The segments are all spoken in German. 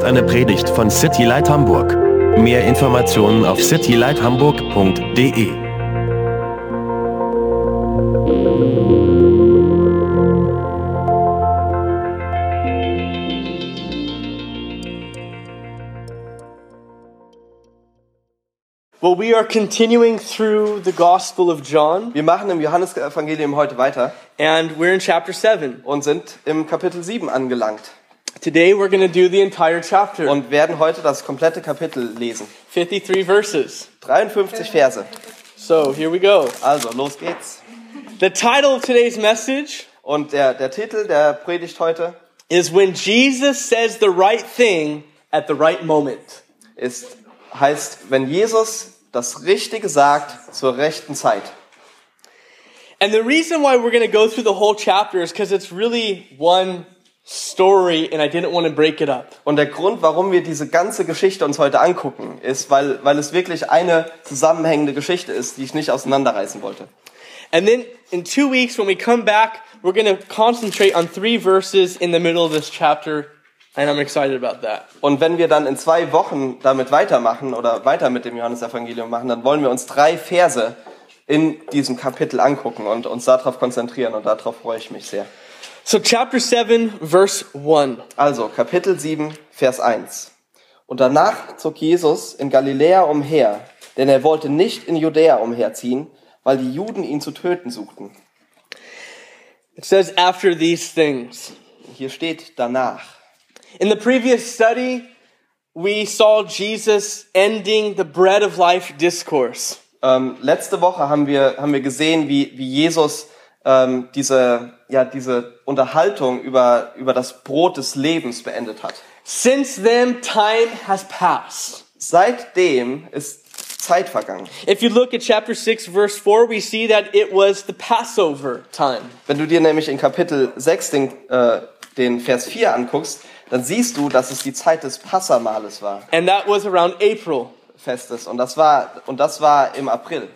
ist eine Predigt von City Light Hamburg. Mehr Informationen auf citylighthamburg.de. Well, we are continuing through the Gospel of John, Wir machen im Johannesevangelium heute weiter and we're in chapter 7. und sind im Kapitel 7 angelangt Today we're going to do the entire chapter, und werden heute das komplette Kapitel lesen. 53 verses. 53 Verse. So here we go. Also, los geht's. The title of today's message Und der, der Titel der Predigt heute is When Jesus Says the Right Thing at the Right Moment. ist, heißt, wenn Jesus das Richtige sagt zur rechten Zeit. And the reason why we're going to go through the whole chapter is because it's really one story and I didn't want to break it up. Und der Grund, warum wir diese ganze Geschichte uns heute angucken, ist, weil, weil es wirklich eine zusammenhängende Geschichte ist, die ich nicht auseinanderreißen wollte. And then in two weeks, when we come back, we're going to concentrate on three verses in the middle of this chapter, and I'm excited about that. Und wenn wir dann in zwei Wochen damit weitermachen oder weiter mit dem Johannesevangelium machen, dann wollen wir uns drei Verse in diesem Kapitel angucken und uns darauf konzentrieren und darauf freue ich mich sehr. So, chapter 7, verse 1. Also Kapitel 7, Vers 1. Und danach zog Jesus in Galiläa umher, denn er wollte nicht in Judäa umherziehen, weil die Juden ihn zu töten suchten. It says, after these things. Hier steht danach. In the previous study, we saw Jesus ending the bread of life discourse. Ähm, letzte Woche haben wir, haben wir gesehen, wie, wie Jesus ähm, diese, ja, diese Unterhaltung über, über das Brot des Lebens beendet hat. Since then, time has passed. Seitdem ist Zeit vergangen. If you look at chapter 6, verse 4, we see that it was the Passover time. Wenn du dir nämlich in Kapitel 6 den, äh, den Vers 4 anguckst, dann siehst du, dass es die Zeit des Passamales war, And that was around April. Festes. Und das war, und das war im April.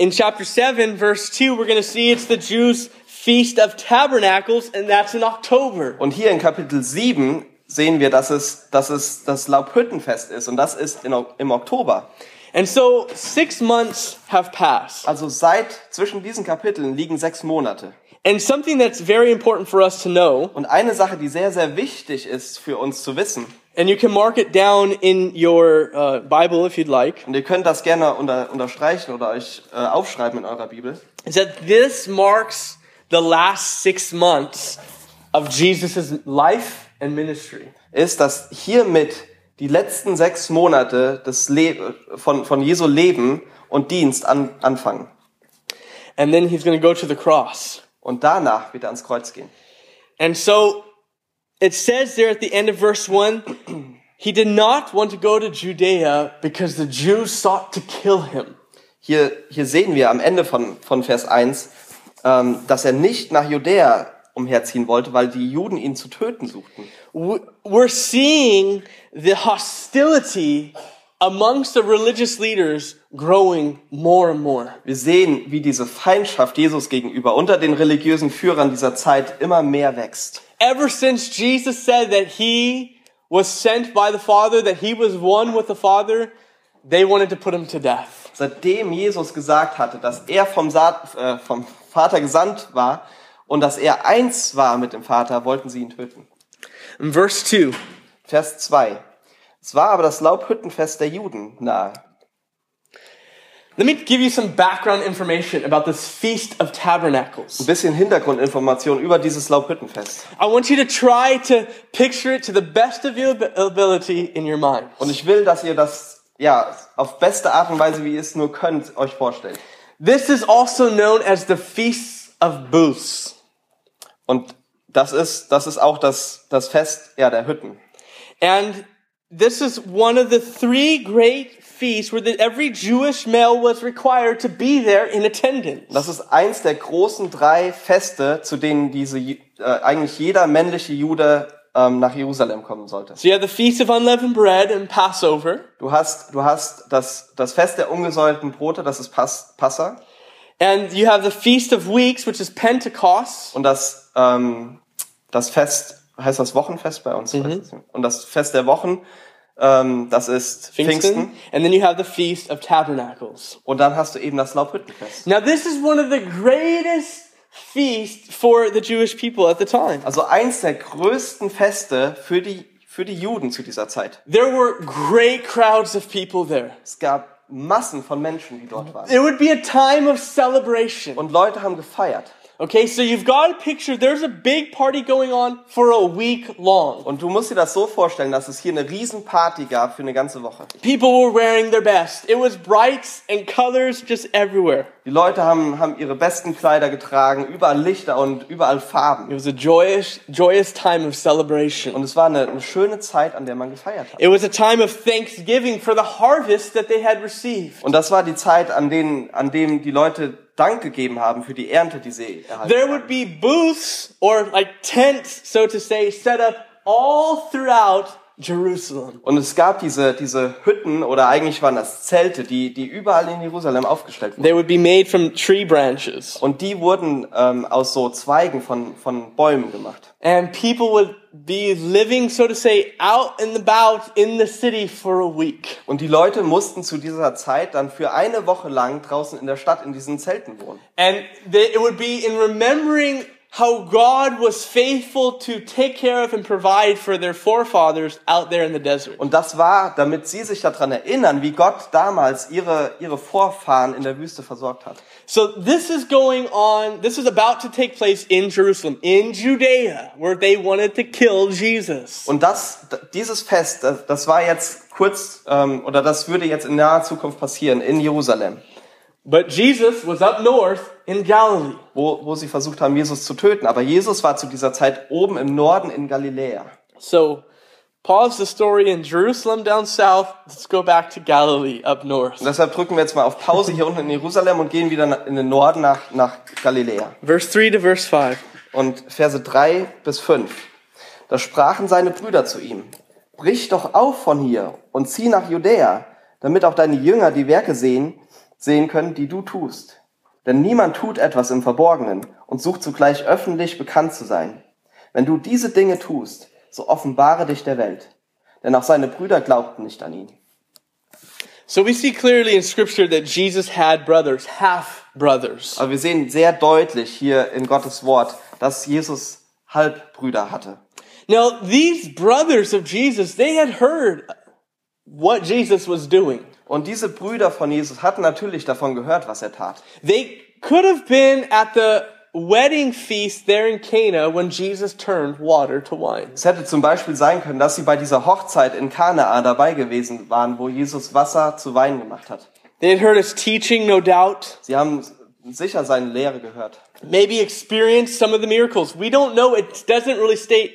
In chapter 7, verse 2, we're going to see it's the Jews' Feast of Tabernacles, and that's in October. Und hier in Kapitel 7 sehen wir, dass es, dass es das Laubhüttenfest ist. Und das ist in, im Oktober. And so six months have passed. Also seit zwischen diesen Kapiteln liegen sechs Monate. And something that's very important for us to know, Und eine Sache, die sehr, sehr wichtig ist für uns zu wissen, and you can mark it down in your uh, Bible if you'd like, und ihr könnt das gerne unter, unterstreichen oder euch äh, aufschreiben in eurer Bibel, is that this marks the last six months of Jesus' life and ministry. ist, dass hiermit die letzten sechs Monate des Le von, von Jesu Leben und Dienst an, anfangen. And then he's going to go to the cross. Und danach wird er ans Kreuz gehen. And so it says there at the end of verse 1 he did not want to go to Judea because the Jews sought to kill him. Hier, hier sehen wir am Ende von, von Vers 1, ähm, dass er nicht nach Judäa umherziehen wollte, weil die Juden ihn zu töten suchten. We're seeing the hostility amongst the religious leaders growing more and more. Wir sehen, wie diese Feindschaft Jesus gegenüber unter den religiösen Führern dieser Zeit immer mehr wächst. Ever since Jesus said that he was sent by the Father, that he was one with the Father, they wanted to put him to death. Seitdem Jesus gesagt hatte, dass er vom, Saat, äh, vom Vater gesandt war und dass er eins war mit dem Vater, wollten sie ihn töten. In verse 2, Vers 2. Es war aber das Laubhüttenfest der Juden nahe. Let me give you some background information about this Feast of Tabernacles. Ein bisschen Hintergrundinformation über dieses Laubhüttenfest. I want you to try to picture it to the best of your ability in your mind. Und ich will, dass ihr das ja auf beste Art und Weise, wie ihr es nur könnt, euch vorstellt. This is also known as the Feast of Booths. Und das ist, das ist auch das, das Fest ja, der Hütten. And this is one of the three great feasts where the, every Jewish male was required to be there in attendance. Das ist eins der großen drei Feste, zu denen diese, äh, eigentlich jeder männliche Jude ähm, nach Jerusalem kommen sollte. So you have the Feast of Unleavened Bread and Passover. Du hast, du hast das, das Fest der ungesäuerten Brote, das ist Pas, Passa. And you have the Feast of Weeks, which is Pentecost. Und das, ähm, das Fest heißt das Wochenfest bei uns. nicht. Und das Fest der Wochen, ähm, das ist Pfingsten. Pfingsten. And then you have the Feast of Tabernacles. Und dann hast du eben das Laubhüttenfest. Now, this is one of the greatest feasts for the Jewish people at the time. Also eins der größten Feste für die, für die Juden zu dieser Zeit. There were great crowds of people there. Es gab Massen von Menschen, die dort waren. It would be a time of celebration. Und Leute haben gefeiert. Okay, so you've got a picture, there's a big party going on for a week long. Und du musst dir das so vorstellen, dass es hier eine riesen Party gab für eine ganze Woche. People were wearing their best. It was brights and colors just everywhere. Die Leute haben, haben ihre besten Kleider getragen, überall Lichter und überall It Farben. was a joyous, joyous time of celebration. Und es war eine, eine schöne Zeit, an der man gefeiert hat. It was a time of thanksgiving for the harvest that they had received. Und das war die Zeit, an, denen, an dem die Leute Dank gegeben haben für die Ernte, die sie erhalten There would be booths or like tents, so to say, set up all throughout Jerusalem. Und es gab diese, diese Hütten, oder eigentlich waren das Zelte, die, die überall in Jerusalem aufgestellt wurden. They would be made from tree branches. Und die wurden ähm, aus so Zweigen von, von Bäumen gemacht. And people would be living, so to say, out and about in the city for a week. Und die Leute mussten zu dieser Zeit dann für eine Woche lang draußen in der Stadt in diesen Zelten wohnen. And they, it would be in remembering how God was faithful to take care of and provide for their forefathers out there in the desert. Und das war, damit sie sich daran erinnern, wie Gott damals ihre, ihre Vorfahren in der Wüste versorgt hat. So this is going on, this is about to take place in Jerusalem, in Judea, where they wanted to kill Jesus. Und das, dieses Fest, das, das war jetzt kurz, ähm, oder das würde jetzt in naher Zukunft passieren in Jerusalem, But Jesus was up north in Galilee. wo, wo sie versucht haben, Jesus zu töten. Aber Jesus war zu dieser Zeit oben im Norden in Galiläa. So pause the story in Jerusalem down south. Let's go back to Galilee up north. Und deshalb drücken wir jetzt mal auf Pause hier unten in Jerusalem und gehen wieder in den Norden nach, nach Galiläa. Verse 3 to verse 5. Und Verse 3 bis 5. Da sprachen seine Brüder zu ihm, brich doch auf von hier und zieh nach Judäa, damit auch deine Jünger die Werke sehen, sehen können, die du tust. Denn niemand tut etwas im Verborgenen und sucht zugleich öffentlich bekannt zu sein. Wenn du diese Dinge tust, so offenbare dich der Welt. Denn auch seine Brüder glaubten nicht an ihn. So we see clearly in scripture that Jesus had brothers, half brothers. Aber wir sehen sehr deutlich hier in Gottes Wort, dass Jesus Halbbrüder hatte. Now, these brothers of Jesus, they had heard what Jesus was doing. Und diese Brüder von Jesus hatten natürlich davon gehört, was er tat. They could have been at the wedding feast there in Cana when Jesus turned water to wine. Es hätte zum Beispiel sein können, dass sie bei dieser Hochzeit in Kanaa dabei gewesen waren, wo Jesus Wasser zu Wein gemacht hat. They had heard his teaching, no doubt. Sie haben sicher seine Lehre gehört. Maybe experienced some of the miracles. We don't know. It doesn't really state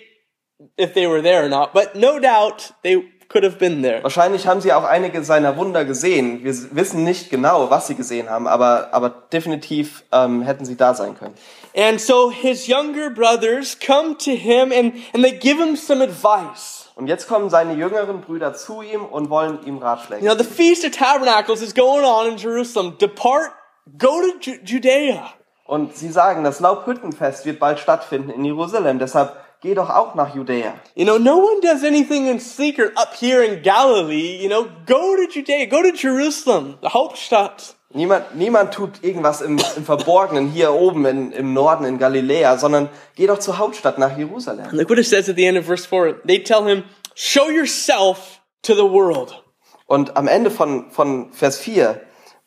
if they were there or not, but no doubt they could have been there. Wahrscheinlich haben sie auch einige seiner Wunder gesehen. Wir wissen nicht genau, was sie gesehen haben, aber, aber definitiv ähm, hätten sie da sein können. And so his younger brothers come to him and, and they give him some advice. Und jetzt kommen seine jüngeren Brüder zu ihm und wollen ihm Ratschläge. You know, the Feast of Tabernacles is going on in Jerusalem. Depart, go to Ju- Judea. Und sie sagen, das Laubhüttenfest wird bald stattfinden in Jerusalem, deshalb geh doch auch nach Judäa. You know, no one does anything in secret up here in Galilee. You know, go to Judea, go to Jerusalem, the Hauptstadt. Niemand, niemand tut irgendwas im, im Verborgenen hier oben in, im Norden in Galiläa, sondern geh doch zur Hauptstadt nach Jerusalem. Look what it says at the end of verse 4. They tell him, show yourself to the world. Und am Ende von, von Vers 4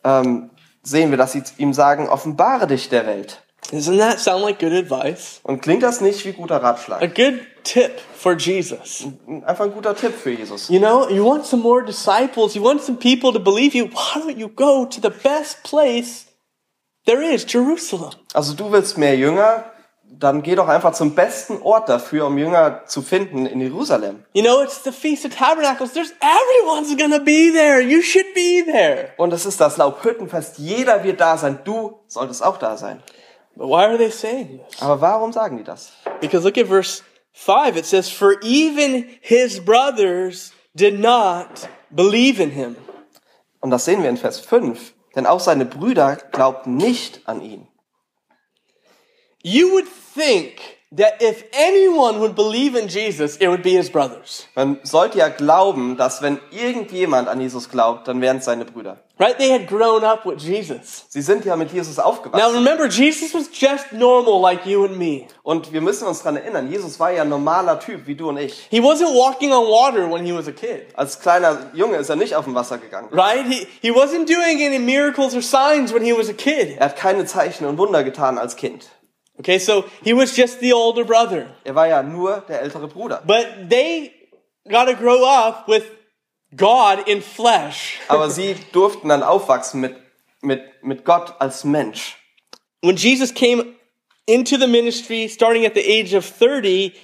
ähm, sehen wir, dass sie ihm sagen, offenbare dich der Welt. Doesn't that sound like good advice? Und klingt das nicht wie guter A Ratschlag? good tip for Jesus. Einfach ein guter Tipp für Jesus. You know, you want some more disciples, you want some people to believe you. Why don't you go to the best place there is, Jerusalem? Also du willst mehr Jünger, dann geh doch einfach zum besten Ort dafür, um Jünger zu finden in Jerusalem. You know, it's the Feast of Tabernacles. There's everyone's gonna be there. You should be there. Und es ist das Laubhüttenfest. Jeder wird da sein. Du solltest auch da sein. Why are they saying this? Aber warum sagen die das? Because look at verse 5. It says, For even his brothers did not believe in him. Und das sehen wir in Vers 5. Denn auch seine Brüder glaubten nicht an ihn. you would think that if anyone would believe in Jesus, it would be his brothers. Man sollte ja glauben, dass wenn irgendjemand an Jesus glaubt, dann wären es seine Brüder. Right? They had grown up with Jesus. Sie sind ja mit Jesus Now aufgewachsen. remember, Jesus was just normal like you and me. Und wir müssen uns dran erinnern, Jesus war ja ein normaler Typ, wie du und ich. He wasn't walking on water when he was a kid. Als kleiner Junge ist er nicht auf dem Wasser gegangen. Right? He, he wasn't doing any miracles or signs when he was a kid. Er hat keine Zeichen und Wunder getan als Kind. Okay, so he was just the older brother. Er war ja nur der ältere Bruder. But they got to grow up with God in flesh. Aber sie durften dann aufwachsen mit, mit, mit Gott als Mensch. When Jesus came into the ministry starting at the age of 30,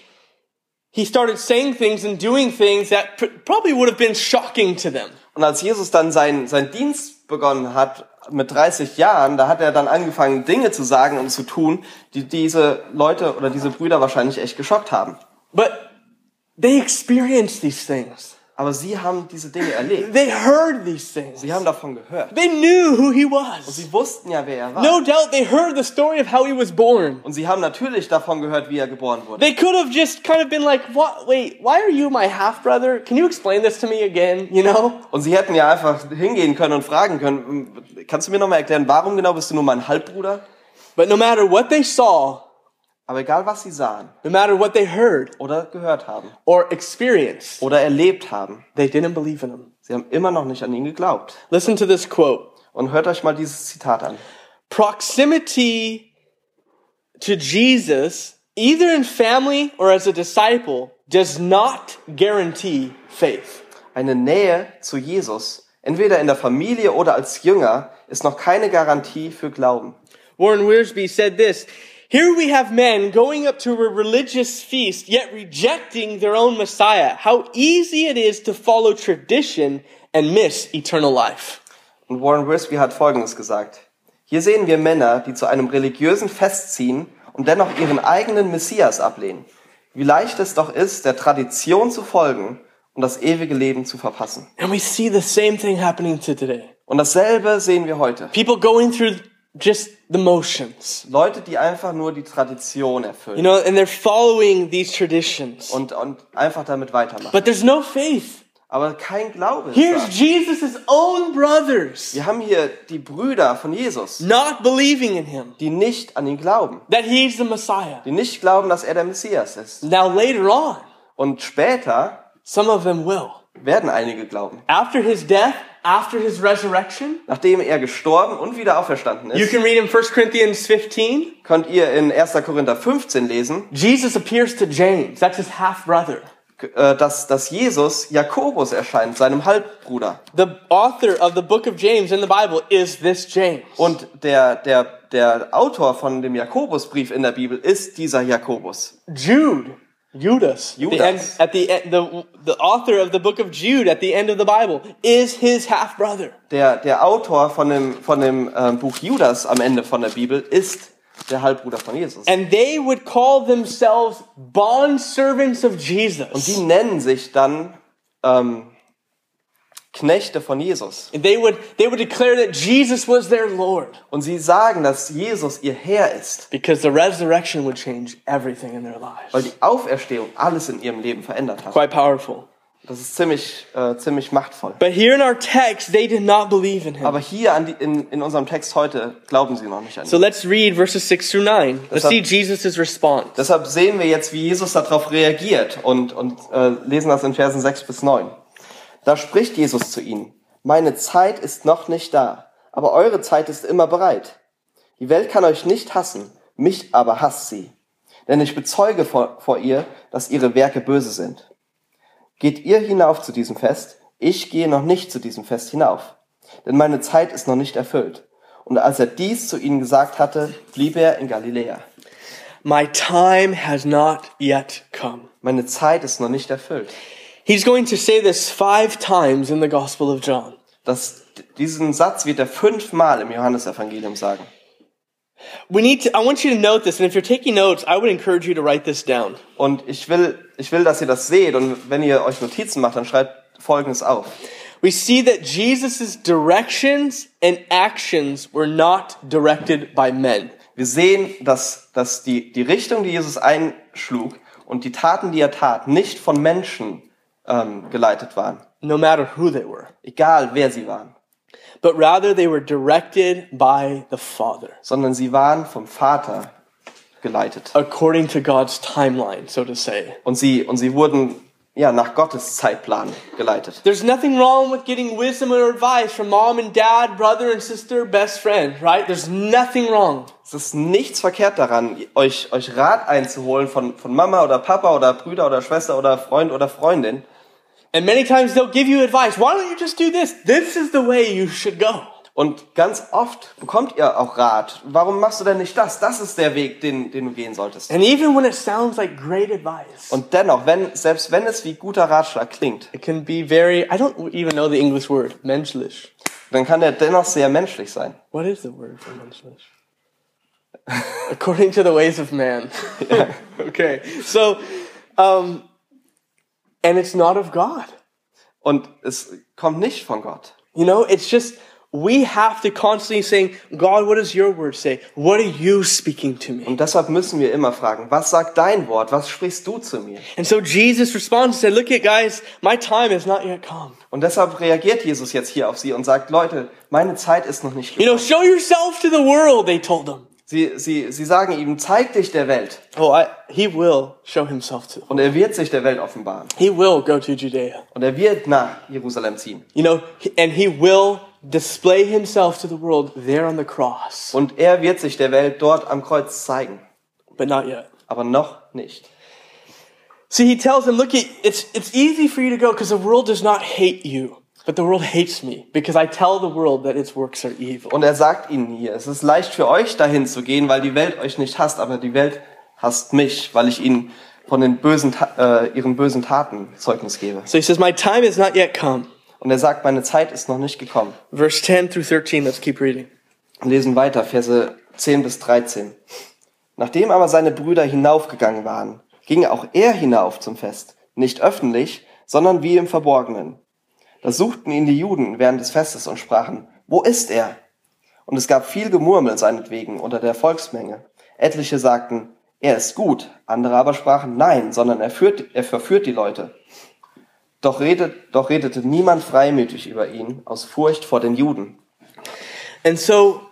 he started saying things and doing things that probably would have been shocking to them. Und als Jesus dann seinen sein Dienst begonnen hat, mit 30 Jahren, da hat er dann angefangen, Dinge zu sagen und zu tun, die diese Leute oder diese Brüder wahrscheinlich echt geschockt haben. But they experienced these things. Aber sie haben diese Dinge erlebt. They heard these things. Sie haben davon gehört. They knew who he was. Sie wussten ja, wer er war. No doubt they heard the story of how he was born. Und sie haben natürlich davon gehört, wie er geboren wurde. They could have just kind of been like, "What? Wait, why are you my half brother? Can you explain this to me again?" You know? Und sie hätten ja einfach hingehen können und fragen können, kannst du mir nochmal erklären, warum genau bist du nur mein Halbbruder? But no matter what they saw, Aber egal, was sie sahen no matter what they heard oder gehört haben or experienced, oder erlebt haben, they didn't believe in him. sie haben immer noch nicht an ihn geglaubt. Listen to this quote. Und hört euch mal dieses Zitat an. Proximity to Jesus, either in family or as a disciple, does not guarantee faith. Eine Nähe zu Jesus, entweder in der Familie oder als Jünger, ist noch keine Garantie für Glauben. Warren Wiersbe said this Here we have men going up to a religious feast, yet rejecting their own Messiah. How easy it is to follow tradition and miss eternal life. Und Warren Wiersbe hat Folgendes gesagt. Hier sehen wir Männer, die zu einem religiösen Fest ziehen und dennoch ihren eigenen Messias ablehnen. Wie leicht es doch ist, der Tradition zu folgen und das ewige Leben zu verpassen. And we see the same thing happening to today. Und dasselbe sehen wir heute. People going through just the motions, Leute, die einfach nur die Tradition erfüllen you know, and they're following these traditions. und, und einfach damit weitermachen. But there's no faith. Aber kein Glaube Here's da. Jesus' own brothers Wir haben hier die Brüder von Jesus, not believing in him, die nicht an ihn glauben. that he's the Messiah. Die nicht glauben, dass er der Messias ist. Now, later on, Und später some of them will. werden einige glauben. After his death, after his resurrection, Nachdem er gestorben und wieder auferstanden you ist, can read in 1 Corinthians 15, könnt ihr in 1. Korinther 15 lesen, Jesus appears to James, that's his half brother. äh, dass, dass Jesus Jakobus erscheint, seinem Halbbruder. The author of the book of James in the Bible is this James. Und der, der, der Autor von dem Jakobusbrief in der Bibel ist dieser Jakobus. Jude, Judas, the Judas. end, at the end, the, the author of the book of Jude at the end of the Bible is his half brother. Der, der Autor von dem, von dem ähm, Buch Judas am Ende von der Bibel ist der Halbbruder von Jesus. And they would call themselves bond servants of Und Jesus. die nennen sich dann ähm, Knechte von Jesus. And they would, they would declare that Jesus was their Lord Und sie sagen, dass Jesus ihr Herr ist, because the resurrection would change everything in their weil lives. die Auferstehung alles in ihrem Leben verändert hat. Quite powerful. Das ist ziemlich, äh, ziemlich machtvoll. But here in our text, they did not believe in him. Aber hier die, in, in unserem Text heute glauben sie noch nicht an ihn. So let's read verses 6 through 9. Let's Deshalb- see Jesus' response. Deshalb sehen wir jetzt, wie Jesus darauf reagiert und, und äh, lesen das in Versen 6 bis 9. Da spricht Jesus zu ihnen, meine Zeit ist noch nicht da, aber eure Zeit ist immer bereit. Die Welt kann euch nicht hassen, mich aber hasst sie. Denn ich bezeuge vor, vor ihr, dass ihre Werke böse sind. Geht ihr hinauf zu diesem Fest? Ich gehe noch nicht zu diesem Fest hinauf, denn meine Zeit ist noch nicht erfüllt. Und als er dies zu ihnen gesagt hatte, blieb er in Galiläa. My time has not yet come. Meine Zeit ist noch nicht erfüllt. He's going to say this five times in the Gospel of John. Das, diesen Satz wird er fünfmal im Johannesevangelium sagen. We need to, I want you to note this, and if you're taking notes, I would encourage you to write this down. Und ich will, ich will, dass ihr das seht. Und wenn ihr euch Notizen macht, dann schreibt Folgendes auf. We see that Jesus' directions and actions were not directed by men. Wir sehen, dass, dass die, die Richtung, die Jesus einschlug und die Taten, die er tat, nicht von Menschen ähm, geleitet waren. no matter who they were, Egal, wer sie waren. but rather they were directed by the Father Sondern sie waren vom Vater geleitet. according to God's timeline, so to say. Und sie, und sie wurden ja, nach Gottes Zeitplan geleitet. There's nothing wrong with getting wisdom or advice from mom and dad, brother and sister, best friend, right? There's nothing wrong. Es ist nichts verkehrt daran, euch, euch Rat einzuholen von, von Mama oder Papa oder Brüder oder Schwester oder Freund oder Freundin. And many times they'll give you advice. Why don't you just do this? This is the way you should go. Und ganz oft bekommt ihr auch Rat. Warum machst du denn nicht das? Das ist der Weg, den, den du gehen solltest. And even when it sounds like great advice, Und dennoch, wenn, selbst wenn es wie guter Ratschlag klingt, it can be very, I don't even know the English word, menschlich. dann kann er dennoch sehr menschlich sein. What is the word for menschlich? According to the ways of man. okay. So, um, and it's not of God. Und es kommt nicht von Gott. You know, it's just, we have to constantly saying, God, what does your word say? What are you speaking to me? Und deshalb müssen wir immer fragen, was sagt dein Wort? Was sprichst du zu mir? And so Jesus responds and said, look at guys, my time has not yet come. Und deshalb reagiert Jesus jetzt hier auf sie und sagt, Leute, meine Zeit ist noch nicht You know, gekommen. show yourself to the world, they told him. Sie, sie, sie sagen ihm, zeig dich der Welt. Oh, I, he will show himself to. Und er wird sich der Welt offenbaren. He will go to Judea. Und er wird nach Jerusalem ziehen. You know, and he will display himself to the world there on the cross. Und er wird sich der Welt dort am Kreuz zeigen. But not yet. Aber noch nicht. See, he tells them, look, it- it's, it's easy for you to go because the world does not hate you, but the world hates me because I tell the world that its works are evil. Und er sagt ihnen hier, es ist leicht für euch dahin zu gehen, weil die Welt euch nicht hasst, aber die Welt hasst mich, weil ich ihnen von den bösen, äh, ihren bösen Taten Zeugnis gebe. So he says, my time has not yet come. Und er sagt, meine Zeit ist noch nicht gekommen. Verse 10 through 13, let's keep reading. Wir lesen weiter, Verse 10 bis 13. Nachdem aber seine Brüder hinaufgegangen waren, ging auch er hinauf zum Fest, nicht öffentlich, sondern wie im Verborgenen. Da suchten ihn die Juden während des Festes und sprachen, wo ist er? Und es gab viel Gemurmel seinetwegen unter der Volksmenge. Etliche sagten, er ist gut, andere aber sprachen, nein, sondern er, führt, er verführt die Leute. Doch, redet, doch redete niemand freimütig über ihn aus Furcht vor den Juden. And so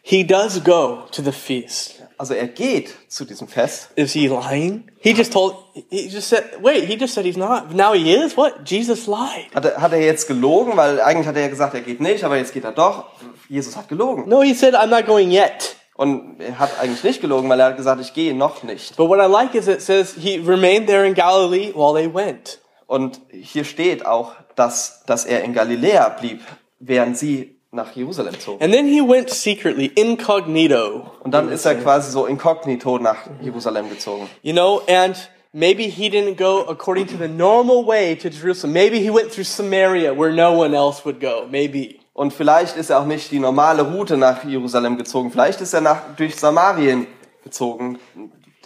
he does go to the feast. Also er geht zu diesem Fest Is he lying? He just told, he just said, wait, he just said he's not. Now he is? What? Jesus lied. Hat er, hat er jetzt gelogen? Weil eigentlich hat er ja gesagt, er geht nicht, aber jetzt geht er doch. Jesus hat gelogen. No, he said, I'm not going yet. Und er hat eigentlich nicht gelogen, weil er hat gesagt, ich gehe noch nicht. But what I like is it says he remained there in Galilee while they went. Und hier steht auch, dass, dass er in Galiläa blieb, während sie nach Jerusalem zogen. And then he went secretly, incognito. Und dann ist er quasi so inkognito nach Jerusalem gezogen. You know, and maybe he didn't go according to the normal way to Jerusalem. Maybe he went through Samaria where no one else would go. Maybe. Und vielleicht ist er auch nicht die normale Route nach Jerusalem gezogen. Vielleicht ist er nach, durch Samarien gezogen,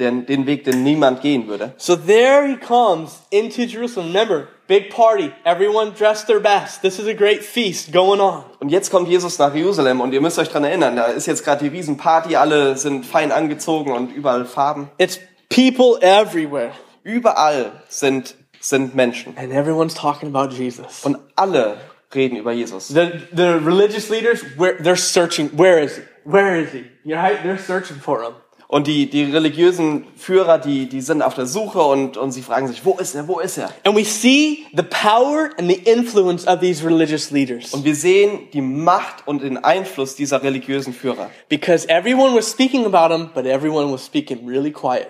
den, den Weg, den niemand gehen würde. So there he comes into Jerusalem. Remember, big party. Everyone dressed their best. This is a great feast going on. Und jetzt kommt Jesus nach Jerusalem und ihr müsst euch dran erinnern, da ist jetzt gerade die Riesenparty, alle sind fein angezogen und überall Farben. It's people everywhere. Überall sind, sind Menschen. And everyone's talking about Jesus. Und alle reden über Jesus. The, the religious leaders, where, they're searching. Where is he? Where is he? You're right? They're searching for him. Und die, die religiösen Führer, die, die sind auf der Suche und, und sie fragen sich, wo ist er, wo ist er? And we see the power and the influence of these religious leaders. Und wir sehen die Macht und den Einfluss dieser religiösen Führer. Because everyone was speaking about him, but everyone was speaking really quiet.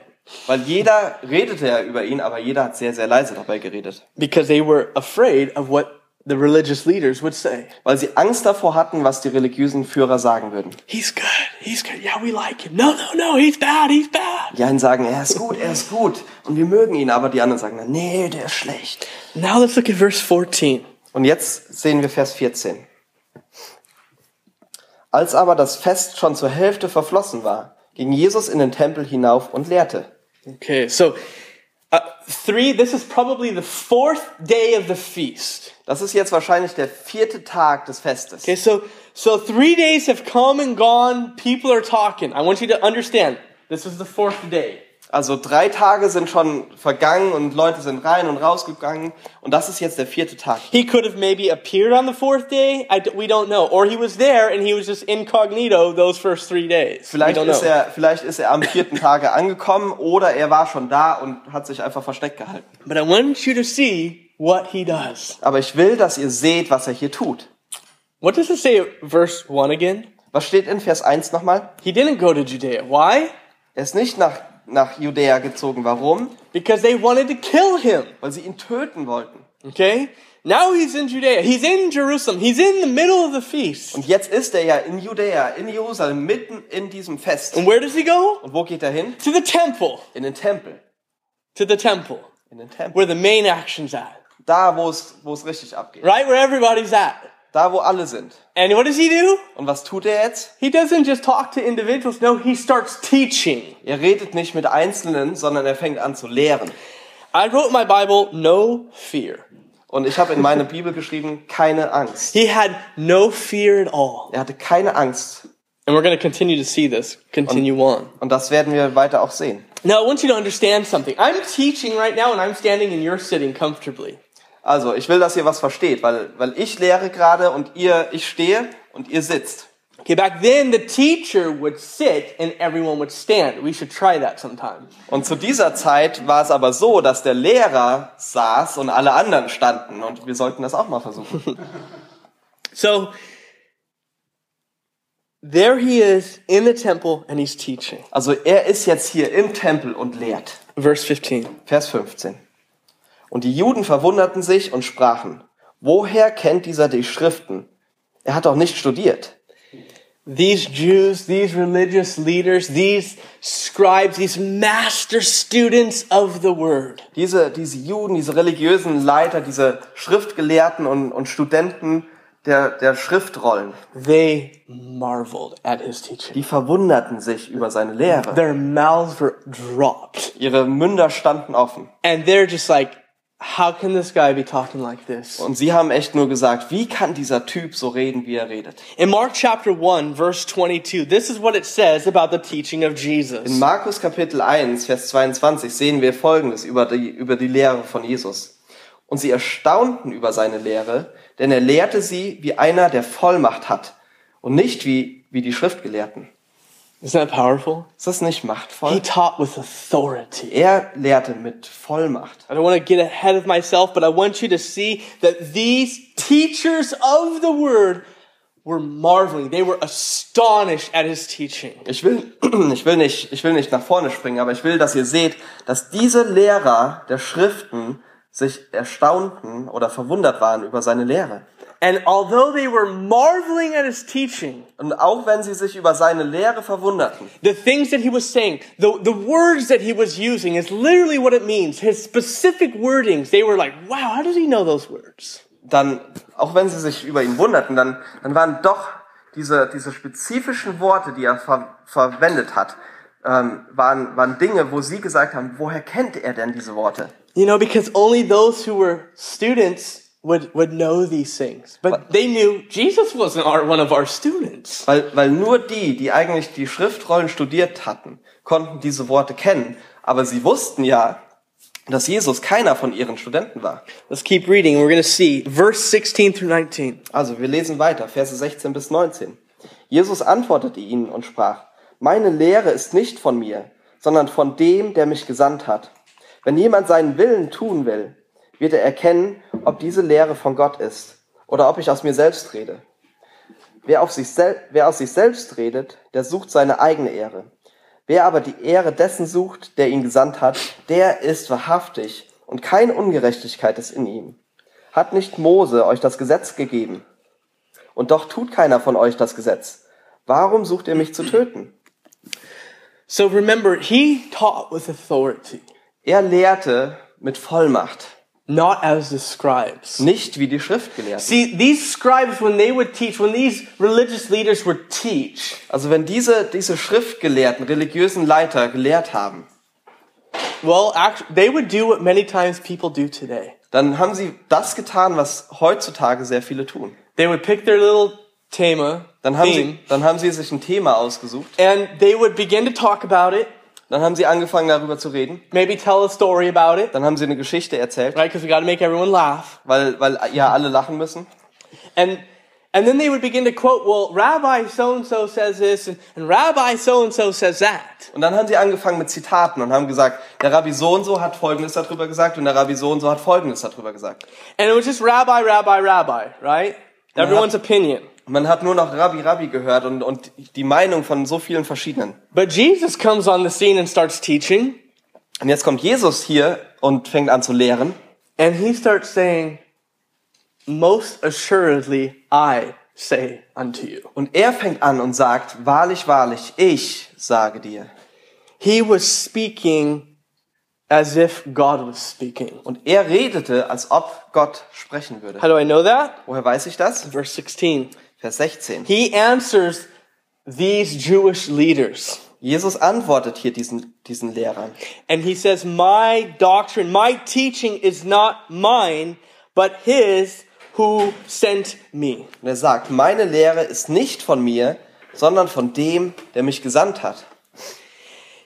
Weil jeder redete ja über ihn, aber jeder hat sehr, sehr leise dabei geredet. Because they were afraid of what the religious leaders would say. Weil sie Angst davor hatten, was die religiösen Führer sagen würden. He's good. He's good. Yeah, we like him. No, no, no. He's bad. He's bad. Die einen sagen, er ist gut, er ist gut und wir mögen ihn, aber die anderen sagen, nee, der ist schlecht. Now let's look at verse 14. Und jetzt sehen wir Vers 14. Als aber das Fest schon zur Hälfte verflossen war, ging Jesus in den Tempel hinauf und lehrte. Okay, so uh, three, this is probably the fourth day of the feast. Das ist jetzt wahrscheinlich der vierte Tag des Festes. Okay, so So three days have come and gone. People are talking. I want you to understand. This is the fourth day. Also drei Tage sind schon vergangen und Leute sind rein und rausgegangen und das ist jetzt der vierte Tag. He could have maybe appeared on the fourth day. I d we don't know. Or he was there and he was just incognito those first three days. Vielleicht ist know. er, vielleicht ist er am vierten Tage angekommen oder er war schon da und hat sich einfach versteckt gehalten. But I want you to see what he does. Aber ich will, dass ihr seht, was er hier tut. What does it say verse 1 again? Was steht in Vers 1 nochmal? He didn't go to Judea. Why? Er ist nicht nach, nach Judäa gezogen. Warum? Because they wanted to kill him. Weil sie ihn töten wollten. Okay? Now he's in Judea. He's in Jerusalem. He's in the middle of the feast. Und jetzt ist er ja in Judäa, in Jerusalem, mitten in diesem Fest. And where does he go? Und wo geht er hin? To the temple. In den Tempel. To the temple. In den Tempel. Where the main action's at. Da, wo es, wo es richtig abgeht. Right? Where everybody's at. Da, wo alle sind. And what does he do? Und was tut er jetzt? He doesn't just talk to individuals. No, he starts teaching. Er redet nicht mit Einzelnen, sondern er fängt an zu lehren. I wrote my Bible, no fear. Und ich habe in meine Bibel geschrieben, keine Angst. He had no fear at all. Er hatte keine Angst. And we're going to continue to see this continue on. Und das werden wir weiter auch sehen. Now, I want you to understand something. I'm teaching right now and I'm standing and you're sitting comfortably. Also, ich will, dass ihr was versteht, weil, weil ich lehre gerade und ihr, ich stehe und ihr sitzt. Okay, back then the teacher would sit and everyone would stand. We should try that sometime. Und zu dieser Zeit war es aber so, dass der Lehrer saß und alle anderen standen und wir sollten das auch mal versuchen. So, there he is in the temple and he's teaching. Also, er ist jetzt hier im Tempel und lehrt. Verse 15. Vers 15. Und die Juden verwunderten sich und sprachen, woher kennt dieser die Schriften? Er hat doch nicht studiert. These Jews, these religious leaders, these scribes, these master students of the word, Diese, diese Juden, diese religiösen Leiter, diese Schriftgelehrten und, und Studenten der, der Schriftrollen, they marveled at his teaching. die verwunderten sich über seine Lehre. Their mouths were dropped. Ihre Münder standen offen. And they're just like, how can this guy be talking like this? Und sie haben echt nur gesagt, wie kann dieser Typ so reden, wie er redet? In Mark chapter 1, verse 22, this is what it says about the teaching of In Jesus. Markus Kapitel 1, Vers 22 sehen wir Folgendes über die, über die Lehre von Jesus. Und sie erstaunten über seine Lehre, denn er lehrte sie wie einer, der Vollmacht hat und nicht wie, wie die Schriftgelehrten. Isn't that powerful? Ist das nicht He machtvoll? taught with authority. Er lehrte mit Vollmacht. I don't want to get ahead of myself, but I want you to see that these teachers of the word were marveling. They were astonished at his teaching. Ich will, ich will nicht, ich will nicht nach vorne springen, aber ich will, dass ihr seht, dass diese Lehrer der Schriften sich erstaunten oder verwundert waren über seine Lehre. And although they were marveling at his teaching, Und auch wenn sie sich über seine Lehre verwunderten, the things that he was saying, the, the words that he was using is literally what it means. His specific wordings, they were like, wow, how does he know those words? dann, auch wenn sie sich über ihn wunderten, dann, dann waren doch diese, diese spezifischen Worte, die er ver verwendet hat, ähm, waren, waren Dinge, wo sie gesagt haben, woher kennt er denn diese Worte? You know, because only those who were students would, would know these things. But they knew Jesus wasn't our, one of our students. Weil, weil nur die, die eigentlich die Schriftrollen studiert hatten, konnten diese Worte kennen. Aber sie wussten ja, dass Jesus keiner von ihren Studenten war. Let's keep reading. We're going to see verse 16 through 19. Also, wir lesen weiter, Verse 16 bis 19. Jesus antwortete ihnen und sprach, meine Lehre ist nicht von mir, sondern von dem, der mich gesandt hat. Wenn jemand seinen Willen tun will, wird er erkennen, ob diese Lehre von Gott ist oder ob ich aus mir selbst rede. Wer, auf sich wer aus sich selbst redet, der sucht seine eigene Ehre. Wer aber die Ehre dessen sucht, der ihn gesandt hat, der ist wahrhaftig und keine Ungerechtigkeit ist in ihm. Hat nicht Mose euch das Gesetz gegeben? Und doch tut keiner von euch das Gesetz. Warum sucht ihr mich zu töten? So remember, he taught with authority, Er lehrte mit Vollmacht, not as the scribes. nicht wie die Schriftgelehrten. See, these scribes, when they would teach, when these religious leaders would teach, Also wenn diese, diese Schriftgelehrten, religiösen Leiter gelehrt haben, well, actually, they would do what many times people do today. dann haben sie das getan, was heutzutage sehr viele tun. They would pick their little Thema, Dann haben, theme, sie, dann haben sie sich ein Thema ausgesucht. and they would begin to talk about it, Dann haben sie angefangen darüber zu reden. maybe tell a story about it, Dann haben sie eine Geschichte erzählt, right? Because we got to make everyone laugh. weil, weil ja alle lachen müssen. And and then they would begin to quote, well, Rabbi so and so says this, and, and Rabbi so and so says that. Und dann haben sie angefangen mit Zitaten und haben gesagt, der Rabbi so und so hat Folgendes darüber gesagt und der Rabbi so und so hat Folgendes darüber gesagt. And it was just Rabbi, Rabbi, Rabbi, right? Everyone's opinion. Man hat nur noch Rabbi, Rabbi gehört und, und die Meinung von so vielen verschiedenen. But Jesus comes on the scene and starts teaching, Und jetzt kommt Jesus hier und fängt an zu lehren. and he starts saying, Most assuredly, I say unto you. Und er fängt an und sagt, wahrlich, wahrlich, ich sage dir. He was speaking as if God was speaking. Und er redete, als ob Gott sprechen würde. How do I know that? Woher weiß ich das? Verse 16. Vers 16. He answers these Jewish leaders. Jesus antwortet hier diesen, diesen Lehrern. And he says, My doctrine, my teaching is not mine, but his who sent me. Und er sagt, meine Lehre ist nicht von mir, sondern von dem, der mich gesandt hat.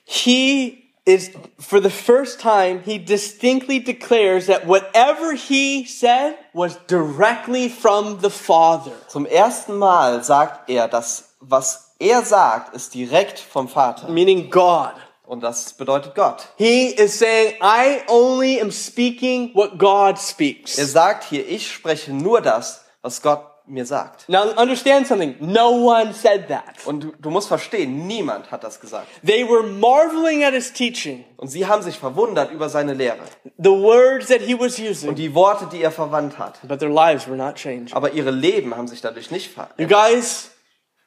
He is, for the first time, he distinctly declares that whatever he said was directly from the Father. Zum ersten Mal sagt er, dass was er sagt, ist direkt vom Vater. Meaning God. Und das bedeutet Gott. He is saying, I only am speaking what God speaks. Er sagt hier, ich spreche nur das, was Gott mir sagt. Now understand something. No one said that. Und du, du musst verstehen, niemand hat das gesagt. They were marveling at his teaching, Und sie haben sich verwundert über seine Lehre the words that he was und using, die Worte, die er verwandt hat. but their lives were not changing. Aber ihre Leben haben sich dadurch nicht You verändert. guys,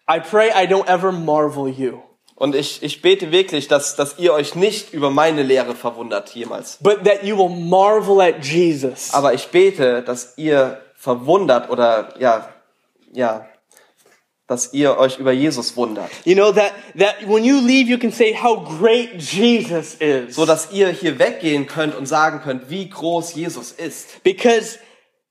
I pray I don't ever marvel you, Und ich, ich bete wirklich, dass, dass ihr euch nicht über meine Lehre verwundert jemals. but that you will marvel at Jesus. Aber ich bete, dass ihr verwundert oder ja, ja, dass ihr euch über Jesus wundert. You know that that when you leave, you can say how great Jesus is, So dass ihr hier weggehen könnt und sagen könnt, wie groß Jesus ist. because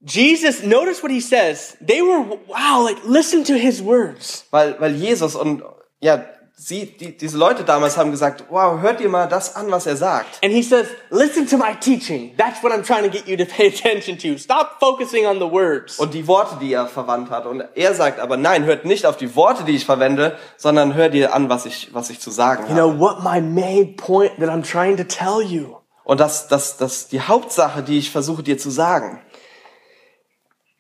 Jesus. Notice what he says. They were wow, like listen to his words. Weil, weil Jesus und ja, sie, die, diese Leute damals haben gesagt, wow, hört ihr mal das an, was er sagt. And he says, listen to my teaching. That's what I'm trying to get you to pay attention to. Stop focusing on the words. Und die Worte, die er verwandt hat. Und er sagt aber, nein, hört nicht auf die Worte, die ich verwende, sondern hört ihr an, was ich, was ich zu sagen You habe. know what my main point that I'm trying to tell you. Und das, das, das, die Hauptsache, die ich versuche dir zu sagen.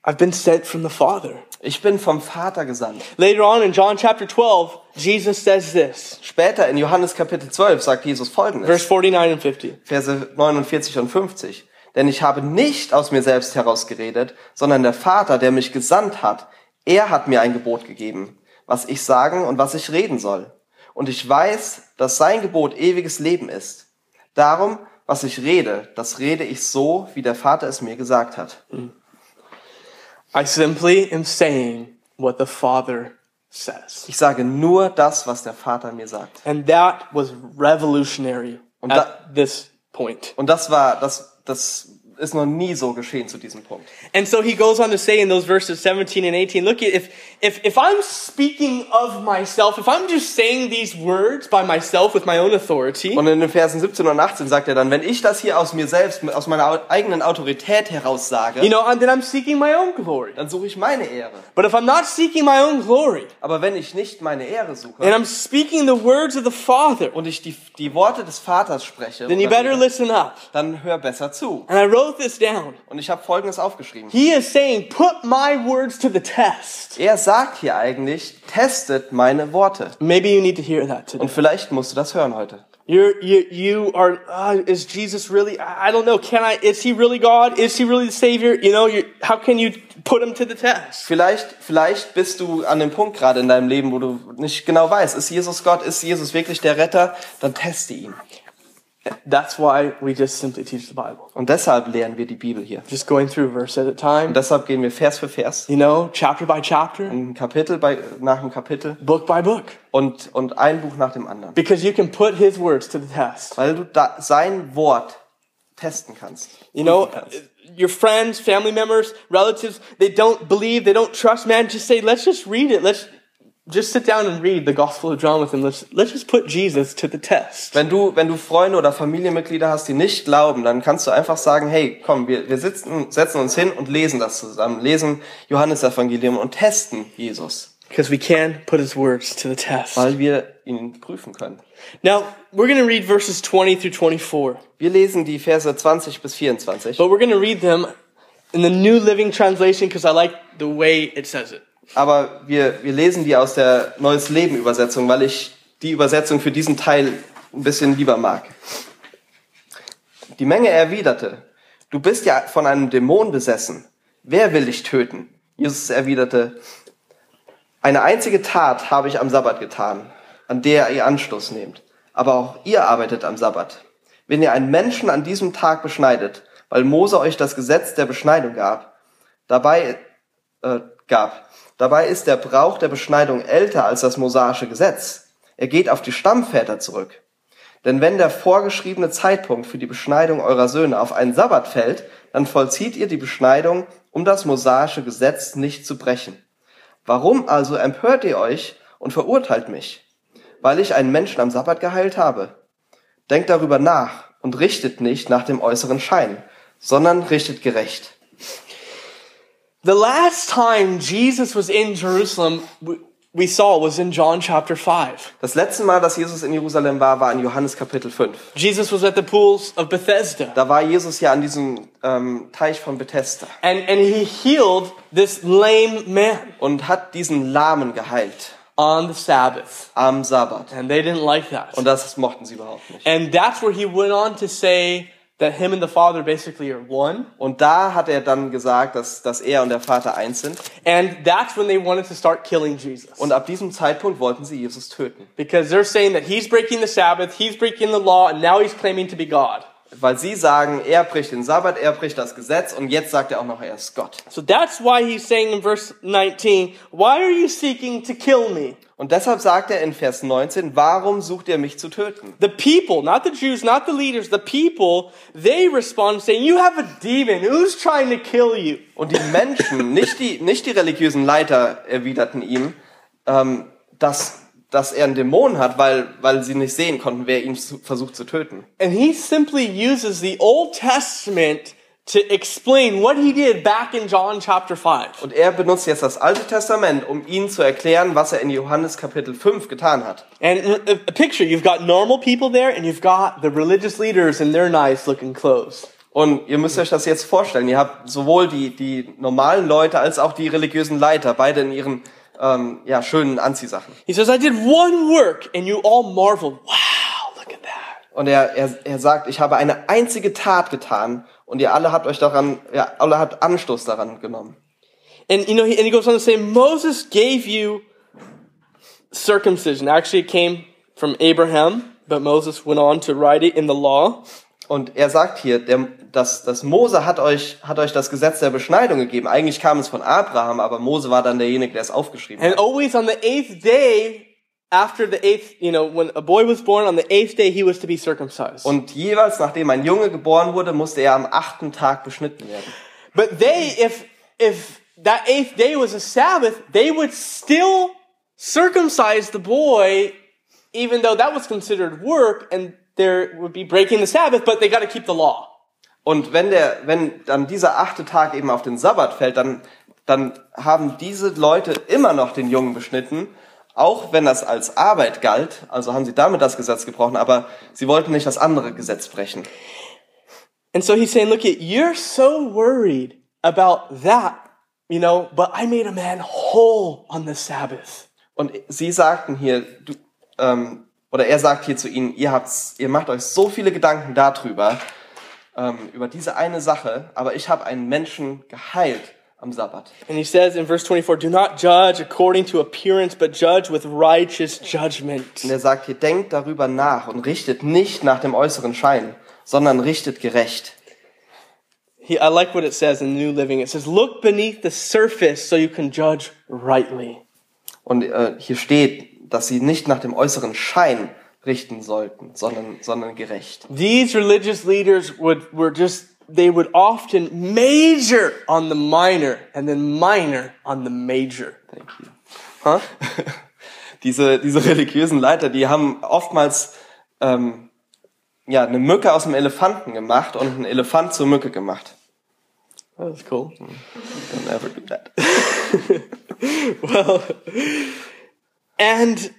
I've been sent from the Father. Ich bin vom Vater gesandt. Later on in John chapter 12, Jesus says this, Später in Johannes Kapitel 12 sagt Jesus folgendes. verse 49 and 50. Verse 49 und 50. Denn ich habe nicht aus mir selbst heraus geredet, sondern der Vater, der mich gesandt hat, er hat mir ein Gebot gegeben, was ich sagen und was ich reden soll. Und ich weiß, dass sein Gebot ewiges Leben ist. Darum, was ich rede, das rede ich so, wie der Vater es mir gesagt hat. I simply am saying what the Father says. Ich sage nur das, was der Vater mir sagt. And that was revolutionary Und at this point. Und das war, das, das ist noch nie so geschehen zu diesem Punkt. And so he goes on to say in those verses 17 and 18, look, if, if, if I'm speaking of myself, if I'm just saying these words by myself with my own authority, Und in den Versen 17 und 18 sagt er dann, wenn ich das hier aus mir selbst, aus meiner eigenen Autorität heraus sage, you know, then I'm seeking my own glory. dann suche ich meine Ehre. But if I'm not seeking my own glory, Aber wenn ich nicht meine Ehre and suche I'm speaking the words of the Father, und ich die, die Worte des Vaters spreche, then you better listen up. dann hör besser zu. And I wrote this down. Und ich habe Folgendes aufgeschrieben. He is saying, put my words to the test. Er sagt hier eigentlich, testet meine Worte. Maybe you need to hear that today. Und vielleicht musst du das hören heute. You're, you, you are, uh, is Jesus really, I don't know, can I, is he really God? Is he really the Savior? You know, you how can you put him to the test? Vielleicht, vielleicht bist du an dem Punkt gerade in deinem Leben, wo du nicht genau weißt, ist Jesus Gott, ist Jesus wirklich der Retter? Dann teste ihn. That's why we just simply teach the Bible. Und deshalb lernen wir die Bibel hier. Just going through verse at a Und time, deshalb gehen wir Vers für Vers, you know, chapter by chapter, ein Kapitel bei, nach dem Kapitel book by book. und, und ein Buch nach dem anderen. Because you can put his words to the test. Weil du da sein Wort testen kannst. You know, kannst. your friends, family members, relatives, they don't believe, they don't trust, man, just say, let's just read it. Let's just sit down and read the Gospel of John with them. Let's, let's just put Jesus to the test. Wenn du, wenn du Freunde oder Familienmitglieder hast, die nicht glauben, dann kannst du einfach sagen, hey, komm, wir, wir sitzen, setzen uns hin und lesen das zusammen, lesen Johannesevangelium und testen Jesus, Because we can put his words to the test. weil wir ihn prüfen können. Now, we're going to read verses 20 through 24, Wir lesen die Verse 20 bis 24, but we're going to read them in the New Living Translation because I like the way it says it. Aber wir, wir lesen die aus der Neues Leben Übersetzung, weil ich die Übersetzung für diesen Teil ein bisschen lieber mag. Die Menge erwiderte, du bist ja von einem Dämon besessen. Wer will dich töten? Jesus erwiderte, eine einzige Tat habe ich am Sabbat getan, an der ihr Anstoß nehmt. Aber auch ihr arbeitet am Sabbat. Wenn ihr einen Menschen an diesem Tag beschneidet, weil Mose euch das Gesetz der Beschneidung gab, dabei äh, gab, dabei ist der Brauch der Beschneidung älter als das mosaische Gesetz. Er geht auf die Stammväter zurück. Denn wenn der vorgeschriebene Zeitpunkt für die Beschneidung eurer Söhne auf einen Sabbat fällt, dann vollzieht ihr die Beschneidung, um das mosaische Gesetz nicht zu brechen. Warum also empört ihr euch und verurteilt mich? Weil ich einen Menschen am Sabbat geheilt habe. Denkt darüber nach und richtet nicht nach dem äußeren Schein, sondern richtet gerecht. The last time Jesus was in Jerusalem, we- saw was in John chapter 5. Das letzte Mal, dass Jesus in Jerusalem war, war in Johannes Kapitel 5. Jesus was at the pools of Bethesda. Da war Jesus ja an diesem ähm, Teich von Bethesda And, and he healed this lame man und hat diesen Lahmen geheilt on the Sabbath. am Sabbat. And they didn't like that. Und das mochten sie überhaupt nicht. And that's where he went on to say that him and the Father basically are one. Und da hat er dann gesagt, dass, dass er und der Vater eins sind. And that's when they wanted to start killing Jesus. Und ab diesem Zeitpunkt wollten sie Jesus töten. Because they're saying that he's breaking the Sabbath, he's breaking the law, and now he's claiming to be God. Weil sie sagen, er bricht den Sabbat, er bricht das Gesetz und jetzt sagt er auch noch, er ist Gott. So that's why he's saying in verse 19, Why are you seeking to kill me? Und deshalb sagt er in Vers 19, warum sucht ihr mich zu töten? The people, not the Jews, not the leaders, the people, they respond saying, You have a demon. Who's trying to kill you? Und die Menschen, nicht die, nicht die religiösen Leiter erwiderten ihm, ähm, dass, dass er einen Dämon hat, weil, weil sie nicht sehen konnten, wer ihn zu, versucht zu töten. And he simply uses the Old Testament to explain what he did back in John chapter 5. Und er benutzt jetzt das Alte Testament, um ihnen zu erklären, was er in Johannes Kapitel 5 getan hat. And a a picture, you've got normal people there and you've got the religious leaders in their nice looking clothes. Und ihr müsst euch das jetzt vorstellen. Ihr habt sowohl die, die normalen Leute als auch die religiösen Leiter, beide in ihren ähm, ja, schönen Anziehsachen. He says, I did one work and you all marveled. Wow, look at that. Und er, er, er sagt, ich habe eine einzige Tat getan und ihr alle habt euch daran, ja, alle habt Anstoß daran genommen. And you know, he, and he goes on to say, Moses gave you circumcision. Actually, it came from Abraham, but Moses went on to write it in the law. Und er sagt hier, der, dass, dass Mose hat euch, hat euch das Gesetz der Beschneidung gegeben. Eigentlich kam es von Abraham, aber Mose war dann derjenige, der es aufgeschrieben And hat. always on the eighth day, after the eighth, you know, when a boy was born, on the eighth day, he was to be circumcised. Und jeweils, nachdem ein Junge geboren wurde, musste er am achten Tag beschnitten werden. But they, if, if that eighth day was a Sabbath, they would still circumcise the boy, even though that was considered work and there would be breaking the Sabbath, but they got to keep the law. Und wenn der, wenn dann dieser achte Tag eben auf den Sabbat fällt, dann, dann haben diese Leute immer noch den Jungen beschnitten, auch wenn das als Arbeit galt, also haben sie damit das Gesetz gebrochen, aber sie wollten nicht das andere Gesetz brechen. And so he's saying, look, at you're so worried about that, you know, but I made a man whole on the Sabbath. Und sie sagten hier, du, ähm, oder er sagt hier zu ihnen, ihr habt's, ihr macht euch so viele Gedanken darüber, ähm, über diese eine Sache, aber ich habe einen Menschen geheilt am Sabbat. And he says in verse 24, do not judge according to appearance, but judge with righteous judgment. Und er sagt hier, denkt darüber nach und richtet nicht nach dem äußeren Schein, sondern richtet gerecht. He, I like what it says in New Living. It says, look beneath the surface so you can judge rightly. Und äh, hier steht, dass sie nicht nach dem äußeren Schein richten sollten, sondern, sondern gerecht. These religious leaders would, were just they would often major on the minor and then minor on the major. Thank you. Huh? diese, diese religiösen Leiter, die haben oftmals ähm, ja, eine Mücke aus einem Elefanten gemacht und einen Elefant zur Mücke gemacht. That was cool. Don't ever do that. Well, and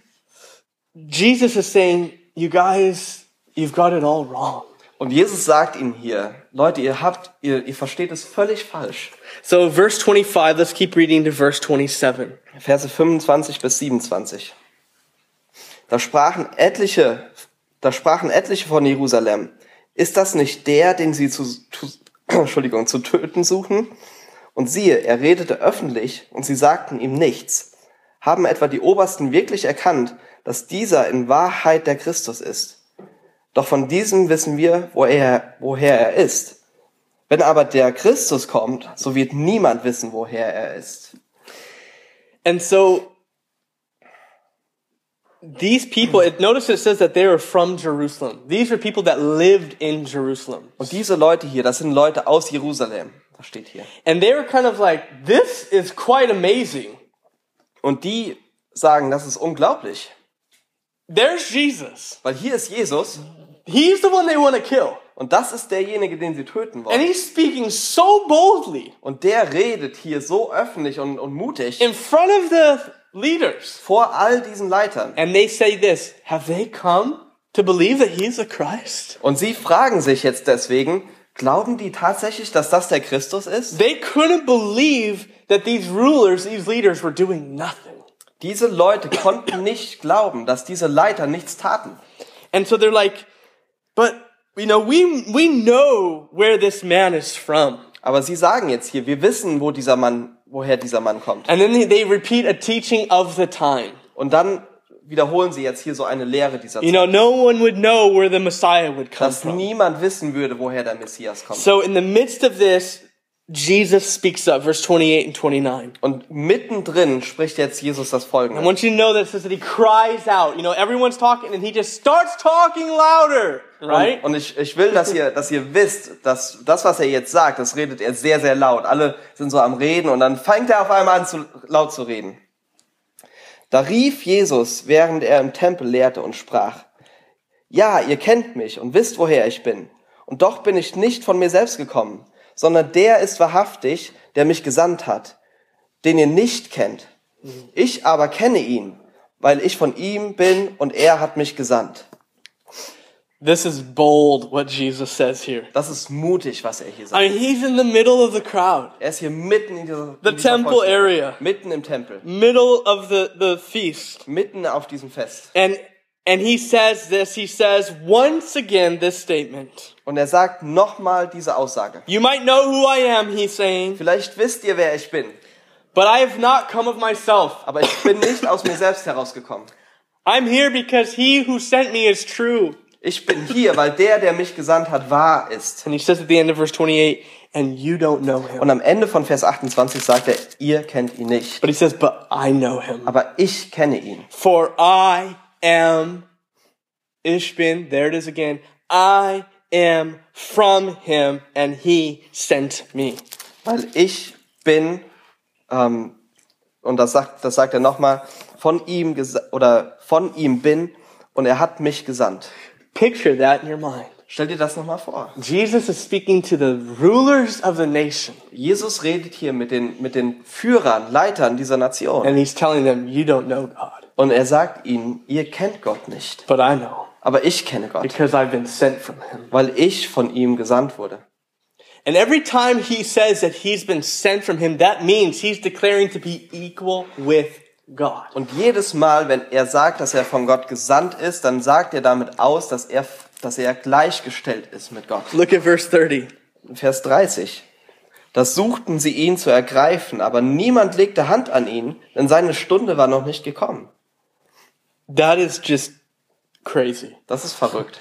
Jesus is saying, you guys, you've got it all wrong. Und Jesus sagt ihnen hier, Leute, ihr habt, ihr, ihr versteht es völlig falsch. So, verse 25, let's keep reading to verse 27. Verse 25 bis 27. Da sprachen etliche, da sprachen etliche von Jerusalem. Ist das nicht der, den sie zu, zu, Entschuldigung, zu töten suchen? Und siehe, er redete öffentlich und sie sagten ihm nichts. Haben etwa die Obersten wirklich erkannt, dass dieser in Wahrheit der Christus ist? Doch von diesem wissen wir, woher, woher er ist. Wenn aber der Christus kommt, so wird niemand wissen, woher er ist. And so, these people, it, notice it says that they were from Jerusalem. These are people that lived in Jerusalem. Und diese Leute hier, das sind Leute aus Jerusalem. Das steht hier. And they were kind of like, this is quite amazing. Und die sagen, das ist unglaublich. There's Jesus. Weil hier ist Jesus He's the one they want to kill. und das ist derjenige, den sie töten And wollen. he's speaking so boldly Und der redet hier so öffentlich und, und mutig in front of the leaders. vor all diesen Leitern. And they say this Have they come to believe that he's the Christ? Und sie fragen sich jetzt deswegen, glauben die tatsächlich, dass das der Christus ist? They couldn't believe that these rulers, these leaders were doing nothing. Diese Leute konnten nicht glauben, dass diese Leiter nichts taten. And so they're like, But, you know, we, we know where this man is from. Aber sie sagen jetzt hier, wir wissen, wo dieser Mann, woher dieser Mann kommt. And then they- repeat a teaching of the time. Und dann wiederholen sie jetzt hier so eine Lehre dieser You Zeit, know, no one would know where the Messiah would come dass from. niemand wissen würde, woher der Messias kommt. So in the midst of this, Jesus speaks up, verse 28 and 29. Und mittendrin spricht jetzt Jesus das I Folgende. want you to know says that he cries out. You know, everyone's talking and he just starts talking louder, right? Und, und ich, ich will, dass ihr, dass ihr wisst, dass das, was er jetzt sagt, das redet er sehr, sehr laut. Alle sind so am Reden und dann fängt er auf einmal an, zu, laut zu reden. Da rief Jesus, während er im Tempel lehrte und sprach, ja, ihr kennt mich und wisst, woher ich bin. Und doch bin ich nicht von mir selbst gekommen, sondern der ist wahrhaftig, der mich gesandt hat, den ihr nicht kennt. Ich aber kenne ihn, weil ich von ihm bin und er hat mich gesandt. This is bold what Jesus says here. Das ist mutig, was er hier sagt. I mean, he's in the middle of the crowd, Er ist hier mitten in dieser, the in dieser temple Volksmenge. area, mitten im Tempel, middle of the, the feast. mitten auf diesem Fest. And, and he says this, he says once again this statement. Und er sagt nochmal diese Aussage. You might know who I am, he's saying, Vielleicht wisst ihr, wer ich bin, but I have not come of myself. aber ich bin nicht aus mir selbst herausgekommen. I'm here because he who sent me is true. Ich bin hier, weil der, der mich gesandt hat, wahr ist. And he says at the end of verse 28, and you don't know him. Und am Ende von Vers 28 sagt er, ihr kennt ihn nicht, But he says, but I know him. aber ich kenne ihn. For I am, ich bin, there it is again, I am from him and he sent me. Weil ich bin, ähm, und das sagt, das sagt er nochmal, von ihm oder von ihm bin und er hat mich gesandt. Picture that in your mind. Stell dir das nochmal vor. Jesus is speaking to the rulers of the nation Jesus redet hier mit den, mit den Führern, Leitern dieser Nation. and he's telling them, you don't know God, Und er sagt ihnen, ihr kennt Gott nicht. but I know Aber ich kenne Gott, because I've been sent from him. weil ich von ihm gesandt wurde. And every time he says that he's been sent from him, that means he's declaring to be equal with God. Und jedes Mal, wenn er sagt, dass er von Gott gesandt ist, dann sagt er damit aus, dass er, dass er gleichgestellt ist mit Gott. Look at verse 30. Vers 30. Das suchten sie ihn zu ergreifen, aber niemand legte Hand an ihn, denn seine Stunde war noch nicht gekommen. That is just crazy. Das ist verrückt.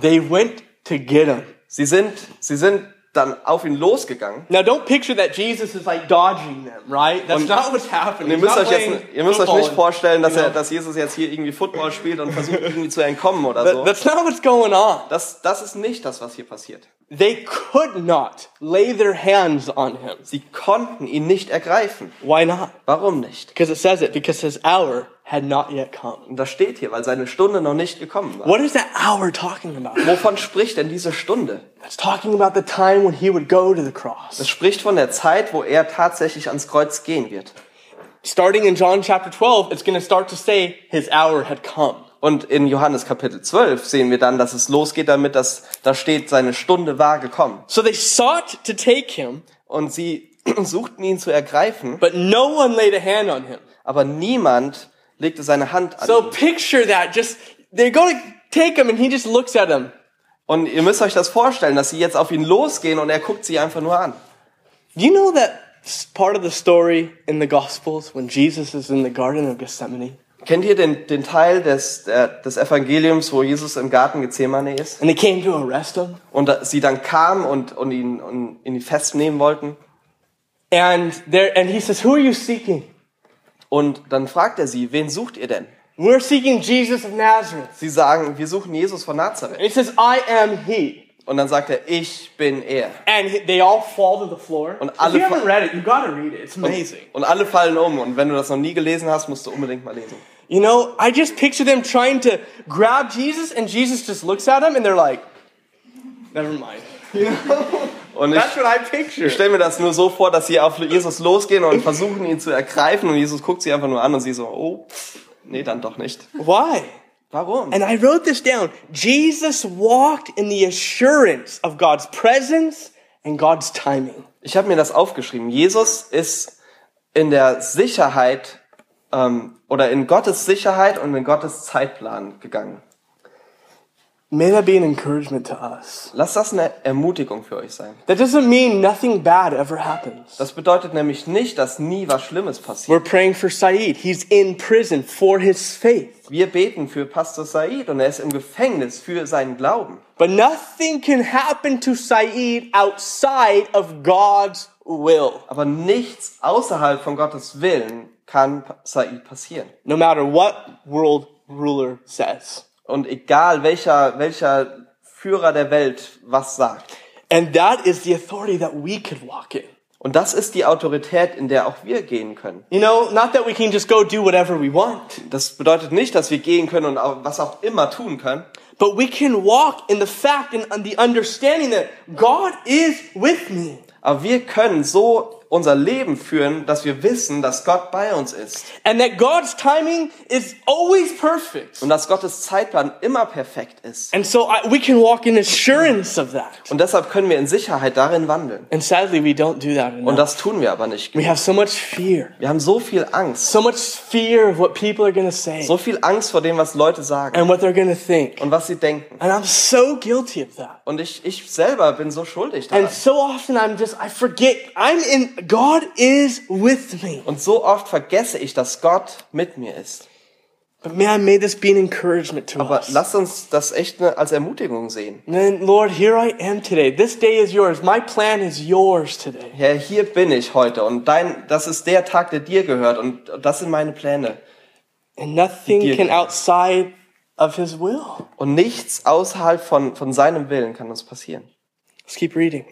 They went to get him. Sie sind, sie sind dann auf ihn losgegangen. Now, don't picture that Jesus is like dodging them, right? That's Und- not what's happening. Ihr müsst euch jetzt, ihr müsst euch nicht vorstellen, dass er, dass Jesus jetzt hier irgendwie Football spielt und versucht irgendwie zu entkommen oder so. that's not what's going on. Das, das ist nicht das, was hier passiert. They could not lay their hands on him. Sie konnten ihn nicht ergreifen. Why not? Warum nicht? Because it says it, because his hour had not yet come. Und das steht hier, weil seine Stunde noch nicht gekommen war. What is that hour talking about? Wovon spricht denn diese Stunde? It's talking about the time when he would go to the cross. Es spricht von der Zeit, wo er tatsächlich ans Kreuz gehen wird. Starting in John chapter 12, it's going to start to say his hour had come. Und in Johannes Kapitel 12 sehen wir dann, dass es losgeht damit, dass da steht, seine Stunde war gekommen. So they sought to take him, Und sie suchten ihn zu ergreifen, but no one laid a hand on him. aber niemand legte seine Hand an So ihn. picture that. Just, they're going to take him and he just looks at him. Und ihr müsst euch das vorstellen, dass sie jetzt auf ihn losgehen und er guckt sie einfach nur an. Do you know that part of the story in the Gospels when Jesus is in the Garden of Gethsemane? Kennt ihr den, den Teil des, der, des Evangeliums, wo Jesus im Garten Gethsemane ist? And they came to arrest him. Und sie dann kamen und, und ihn und ihn festnehmen wollten. And there, and he says, who are you seeking? Und dann fragt er sie, wen sucht ihr denn? We're seeking Jesus of Nazareth. Sie sagen, wir suchen Jesus von Nazareth. He says, I am he. Und dann sagt er, ich bin er. And he- they all fall to the floor. Und if alle you haven't read it, you gotta read it. It's amazing. Und alle fallen um. Und wenn du das noch nie gelesen hast, musst du unbedingt mal lesen. You know, I just picture them trying to grab Jesus, and Jesus just looks at them, and they're like, never mind. Und ich, ich stelle mir das nur so vor, dass sie auf Jesus losgehen und versuchen, ihn zu ergreifen. Und Jesus guckt sie einfach nur an und sie so, oh, nee, dann doch nicht. Why? Warum? And I wrote this down. Jesus walked in the assurance of God's presence and God's timing. Ich habe mir das aufgeschrieben. Jesus ist in der Sicherheit ähm, oder in Gottes Sicherheit und in Gottes Zeitplan gegangen. May that be an encouragement to us. Lasst das eine Ermutigung für euch sein. That doesn't mean nothing bad ever happens. Das bedeutet nämlich nicht, dass nie was Schlimmes passiert. We're praying for Saeed. He's in prison for his faith. Wir beten für Pastor Said und er ist im Gefängnis für seinen Glauben. But nothing can happen to Saeed outside of God's will. Aber nichts außerhalb von Gottes Willen kann Said passieren. No matter what world ruler says. Und egal welcher, welcher Führer der Welt was sagt. And that is the authority that we could walk in. Und das ist die Autorität, in der auch wir gehen können. You know, not that we can just go do whatever we want, Das bedeutet nicht, dass wir gehen können und auch, was auch immer tun können, but we can walk in the fact and the understanding that God is with me. aber wir können so unser Leben führen, dass wir wissen, dass Gott bei uns ist And that God's timing is always perfect. und dass Gottes Zeitplan immer perfekt ist. And so I, we can walk in assurance of that. Und deshalb können wir in Sicherheit darin wandeln. And sadly, we don't do that Und enough. das tun wir aber nicht. We have so much fear. Wir haben so viel Angst, So much fear of what people are going to say so viel Angst vor dem, was Leute sagen and what they're going to think. und was sie denken. And I'm so guilty of that. Und ich, ich selber bin so schuldig And daran. so often I'm just, I forget, I'm in, God is with me. Und so oft vergesse ich, dass Gott mit mir ist. But man, may this be an encouragement to Aber us. lasst uns das echt als Ermutigung sehen. Then, Lord, here I am today. This day is yours. My plan is yours today. Herr, hier bin ich heute und dein, das ist der Tag, der dir gehört und das sind meine Pläne. And nothing can outside of his will. Und nichts außerhalb von, von seinem Willen kann uns passieren. Let's keep reading.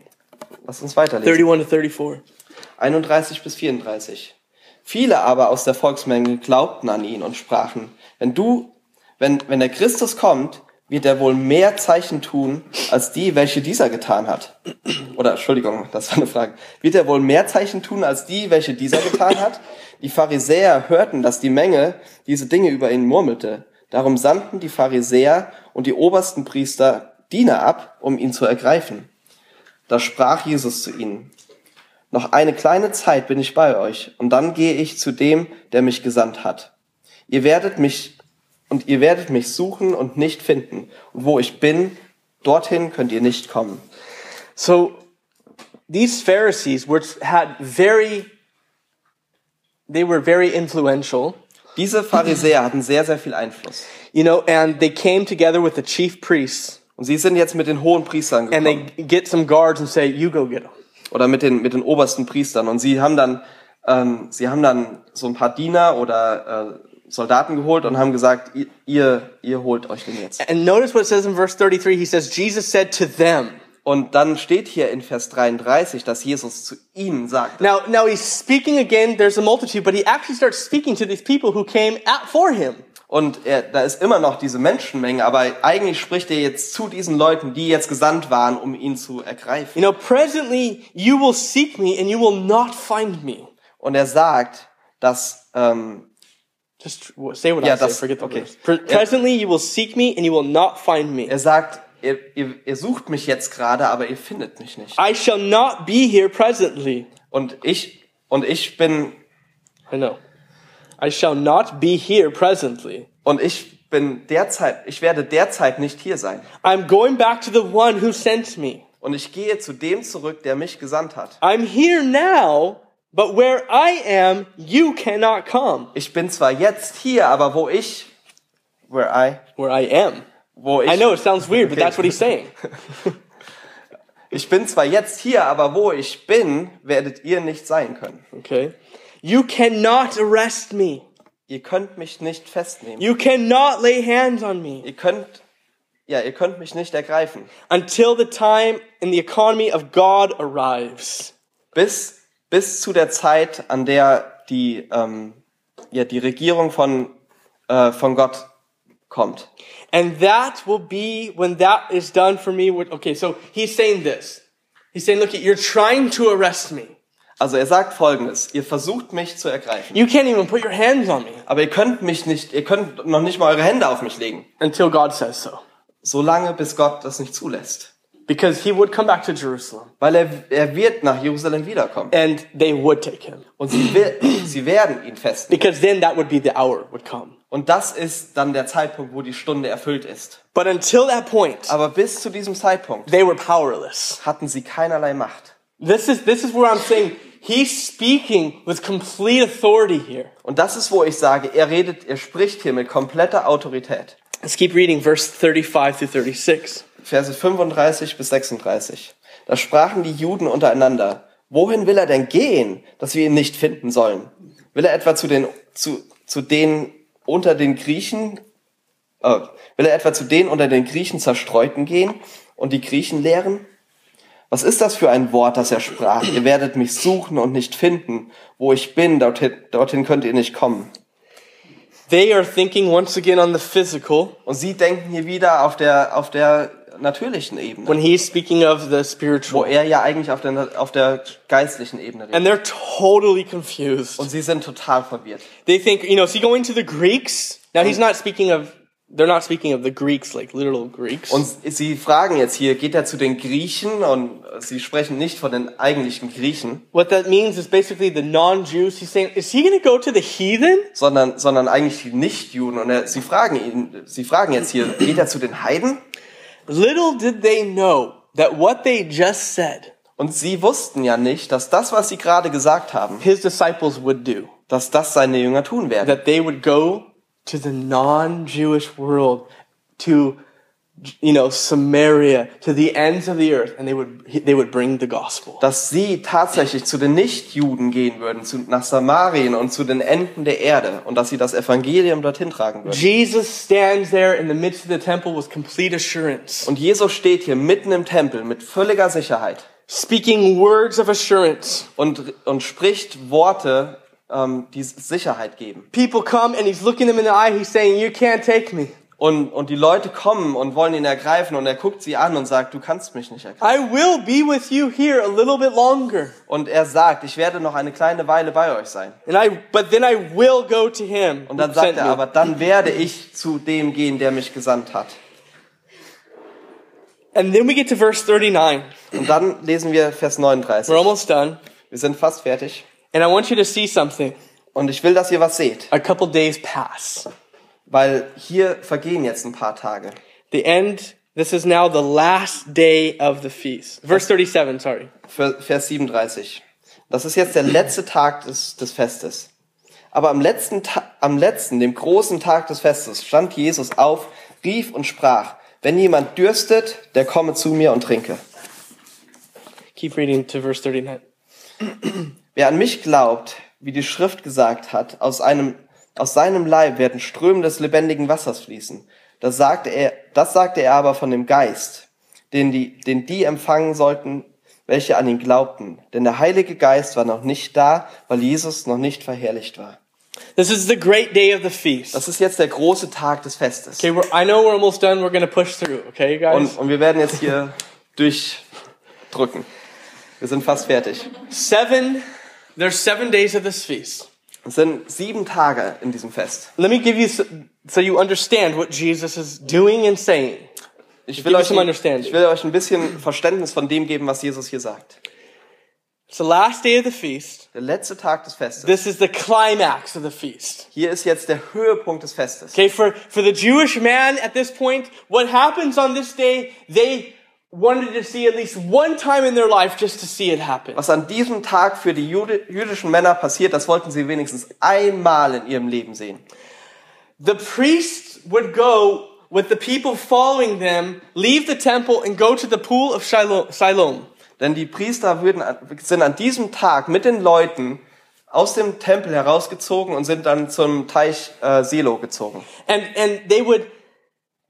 Lass uns weiterlesen. 31 to 34. 31 bis 34. Viele aber aus der Volksmenge glaubten an ihn und sprachen, wenn du, wenn, wenn der Christus kommt, wird er wohl mehr Zeichen tun, als die, welche dieser getan hat. Oder, Entschuldigung, das war eine Frage. Wird er wohl mehr Zeichen tun, als die, welche dieser getan hat? Die Pharisäer hörten, dass die Menge diese Dinge über ihn murmelte. Darum sandten die Pharisäer und die obersten Priester Diener ab, um ihn zu ergreifen. Da sprach Jesus zu ihnen, noch eine kleine Zeit bin ich bei euch, und dann gehe ich zu dem, der mich gesandt hat. Ihr werdet mich, und ihr werdet mich suchen und nicht finden. Und wo ich bin, dorthin könnt ihr nicht kommen. So these Pharisees were had very they were very influential, Diese Pharisäer hatten sehr, sehr viel Einfluss. you know, and they came together with the chief priests Und sie sind jetzt mit den hohen Priestern and they gekommen. get some guards and say, "You go get them." Oder mit den, mit den obersten Priestern. Und sie haben dann, ähm, sie haben dann so ein paar Diener oder äh, Soldaten geholt und haben gesagt, ihr, ihr, holt euch den jetzt. And notice what it says in verse 33. He says, Jesus said to them. Und dann steht hier in Vers 33, dass Jesus zu ihnen sagt. Now, now he's speaking again. There's a multitude, but he actually starts speaking to these people who came at for him. Und er, da ist immer noch diese Menschenmenge, aber eigentlich spricht er jetzt zu diesen Leuten, die jetzt gesandt waren, um ihn zu ergreifen. You know, presently you will seek me and you will not find me. Und er sagt, dass ähm, Just say what Yeah, I say. that's- Forget the okay. Pre- presently you will seek me and you will not find me. er sagt, ihr, ihr, ihr sucht mich jetzt gerade, aber ihr findet mich nicht. I shall not be here presently. Und ich und ich bin I know. I shall not be here presently. und ich bin derzeit, ich werde derzeit nicht hier sein. I'm going back to the one who sent me. Und ich gehe zu dem zurück, der mich gesandt hat. I'm here now, but where I am, you cannot come. Ich bin zwar jetzt hier, aber wo ich, where I, Where I am. Wo ich, I know it sounds weird, but that's what he's saying. ich bin zwar jetzt hier, aber wo ich bin, werdet ihr nicht sein können. Okay. You cannot arrest me. Ihr könnt mich nicht festnehmen. You cannot lay hands on me Ihr könnt, ja, ihr könnt mich nicht ergreifen, until the time in the economy of God arrives. bis, bis zu der Zeit, an der die, ähm, ja, die Regierung von, äh, von Gott kommt. And that will be when that is done for me. with- Okay, so he's saying this. He's saying, look, you're trying to arrest me. Also er sagt folgendes, ihr versucht mich zu ergreifen, You can't even put your hands on me aber ihr könnt mich nicht, ihr könnt noch nicht mal eure Hände auf mich legen, until God says so. solange bis Gott das nicht zulässt. Because he would come back to Jerusalem Weil er, er wird nach Jerusalem wiederkommen. and they would take him. Und sie, will, sie werden ihn festnehmen. Because then that would be the hour would come. Und das ist dann der Zeitpunkt, wo die Stunde erfüllt ist. But until that point, Aber bis zu diesem Zeitpunkt they were powerless. hatten sie keinerlei Macht. This is, this is where I'm saying he's speaking with complete authority here. Und das ist, wo ich sage, er redet, er spricht hier mit kompletter Autorität. Let's keep reading verse 35 through 36. Verse 35 bis 36. Da sprachen die Juden untereinander, wohin will er denn gehen, dass wir ihn nicht finden sollen? Will er etwa zu den, zu, zu den unter den Griechen, äh, will er etwa zu den unter den Griechen zerstreuten gehen und die Griechen lehren? Was ist das für ein Wort, das er sprach? Ihr werdet mich suchen und nicht finden. Wo ich bin, dorthin, dorthin könnt ihr nicht kommen. They are thinking once again on the physical Und sie denken hier wieder auf der, auf der natürlichen Ebene. when he's speaking of the wo spiritual. er ja eigentlich auf der, auf der geistlichen Ebene redet. And they're totally confused. Und sie sind total verwirrt. They think, you know, is he going to the Greeks? Now he's not speaking of, they're not speaking of the Greeks, like literal Greeks. Und sie fragen jetzt hier, geht er zu den Griechen? Und sie sprechen nicht von den eigentlichen Griechen, What that means is basically the non-Jews. He's saying, is he going to go to the heathen? sondern, sondern eigentlich die Nichtjuden. Und er, sie fragen ihn, sie fragen jetzt hier, geht er zu den Heiden? Little did they know that what they just said, Und sie wussten ja nicht, dass das, was sie gerade gesagt haben, his disciples would do. dass das seine Jünger tun werden. That they would go to the non-Jewish world, to, you know, Samaria, to the ends of the earth, and they would, they would bring the gospel. Dass sie tatsächlich zu den Nichtjuden gehen würden, zu, nach Samarien und zu den Enden der Erde und dass sie das Evangelium dorthin tragen würden. Jesus stands there in the midst of the temple with complete assurance, Und Jesus steht hier mitten im Tempel mit völliger Sicherheit speaking words of assurance. und, und spricht Worte, ähm, die Sicherheit geben. People come and he's looking them in the eye. He's saying, You can't take me. Und, und die Leute kommen und wollen ihn ergreifen und er guckt sie an und sagt, du kannst mich nicht ergreifen. I will be with you here a little bit longer. Und er sagt, ich werde noch eine kleine Weile bei euch sein. And I, but then I will go to him. Und dann sagt er, aber dann werde ich zu dem gehen, der mich gesandt hat. And then we get to verse 39. Und dann lesen wir Vers 39. We're almost done. Wir sind fast fertig. And I want you to see something. Und ich will, dass ihr was seht, A couple days pass. Weil hier vergehen jetzt ein paar Tage. The end, this is now the last day of the feast. Verse 37, sorry. Vers 37. Das ist jetzt der letzte Tag des, des Festes. Aber am letzten, am letzten, dem großen Tag des Festes, stand Jesus auf, rief und sprach, Wenn jemand dürstet, der komme zu mir und trinke. Keep reading to verse 39. Wer an mich glaubt, wie die Schrift gesagt hat, aus, einem, aus seinem Leib werden Ströme des lebendigen Wassers fließen. Das sagte er, das sagte er aber von dem Geist, den die, den die empfangen sollten, welche an ihn glaubten. Denn der Heilige Geist war noch nicht da, weil Jesus noch nicht verherrlicht war. This is the great day of the feast. Das ist jetzt der große Tag des Festes. Okay, I know we're almost done. We're to push through. Okay, guys? Und, und wir werden jetzt hier durchdrücken. Wir sind fast fertig. seven, there's seven days of this feast. Es sind sieben Tage in diesem Fest. Let me give you so, so you understand what Jesus is doing and saying. Ich will, euch ich will euch ein bisschen Verständnis von dem geben, was Jesus hier sagt. It's the last day of the feast. Der letzte Tag des Festes. This is the climax of the feast. Hier ist jetzt der Höhepunkt des Festes. Okay, for, for the Jewish man at this point, what happens on this day, they wanted to see at least one time in their life just to see it happen. Was an diesem Tag für die jüdischen Männer passiert, das wollten sie wenigstens einmal in ihrem Leben sehen. The priests would go with the people following them, leave the temple and go to the pool of Siloam. Denn die Priester würden, sind an diesem Tag mit den Leuten aus dem Tempel herausgezogen und sind dann zum Teich äh, Silo gezogen. And, and they would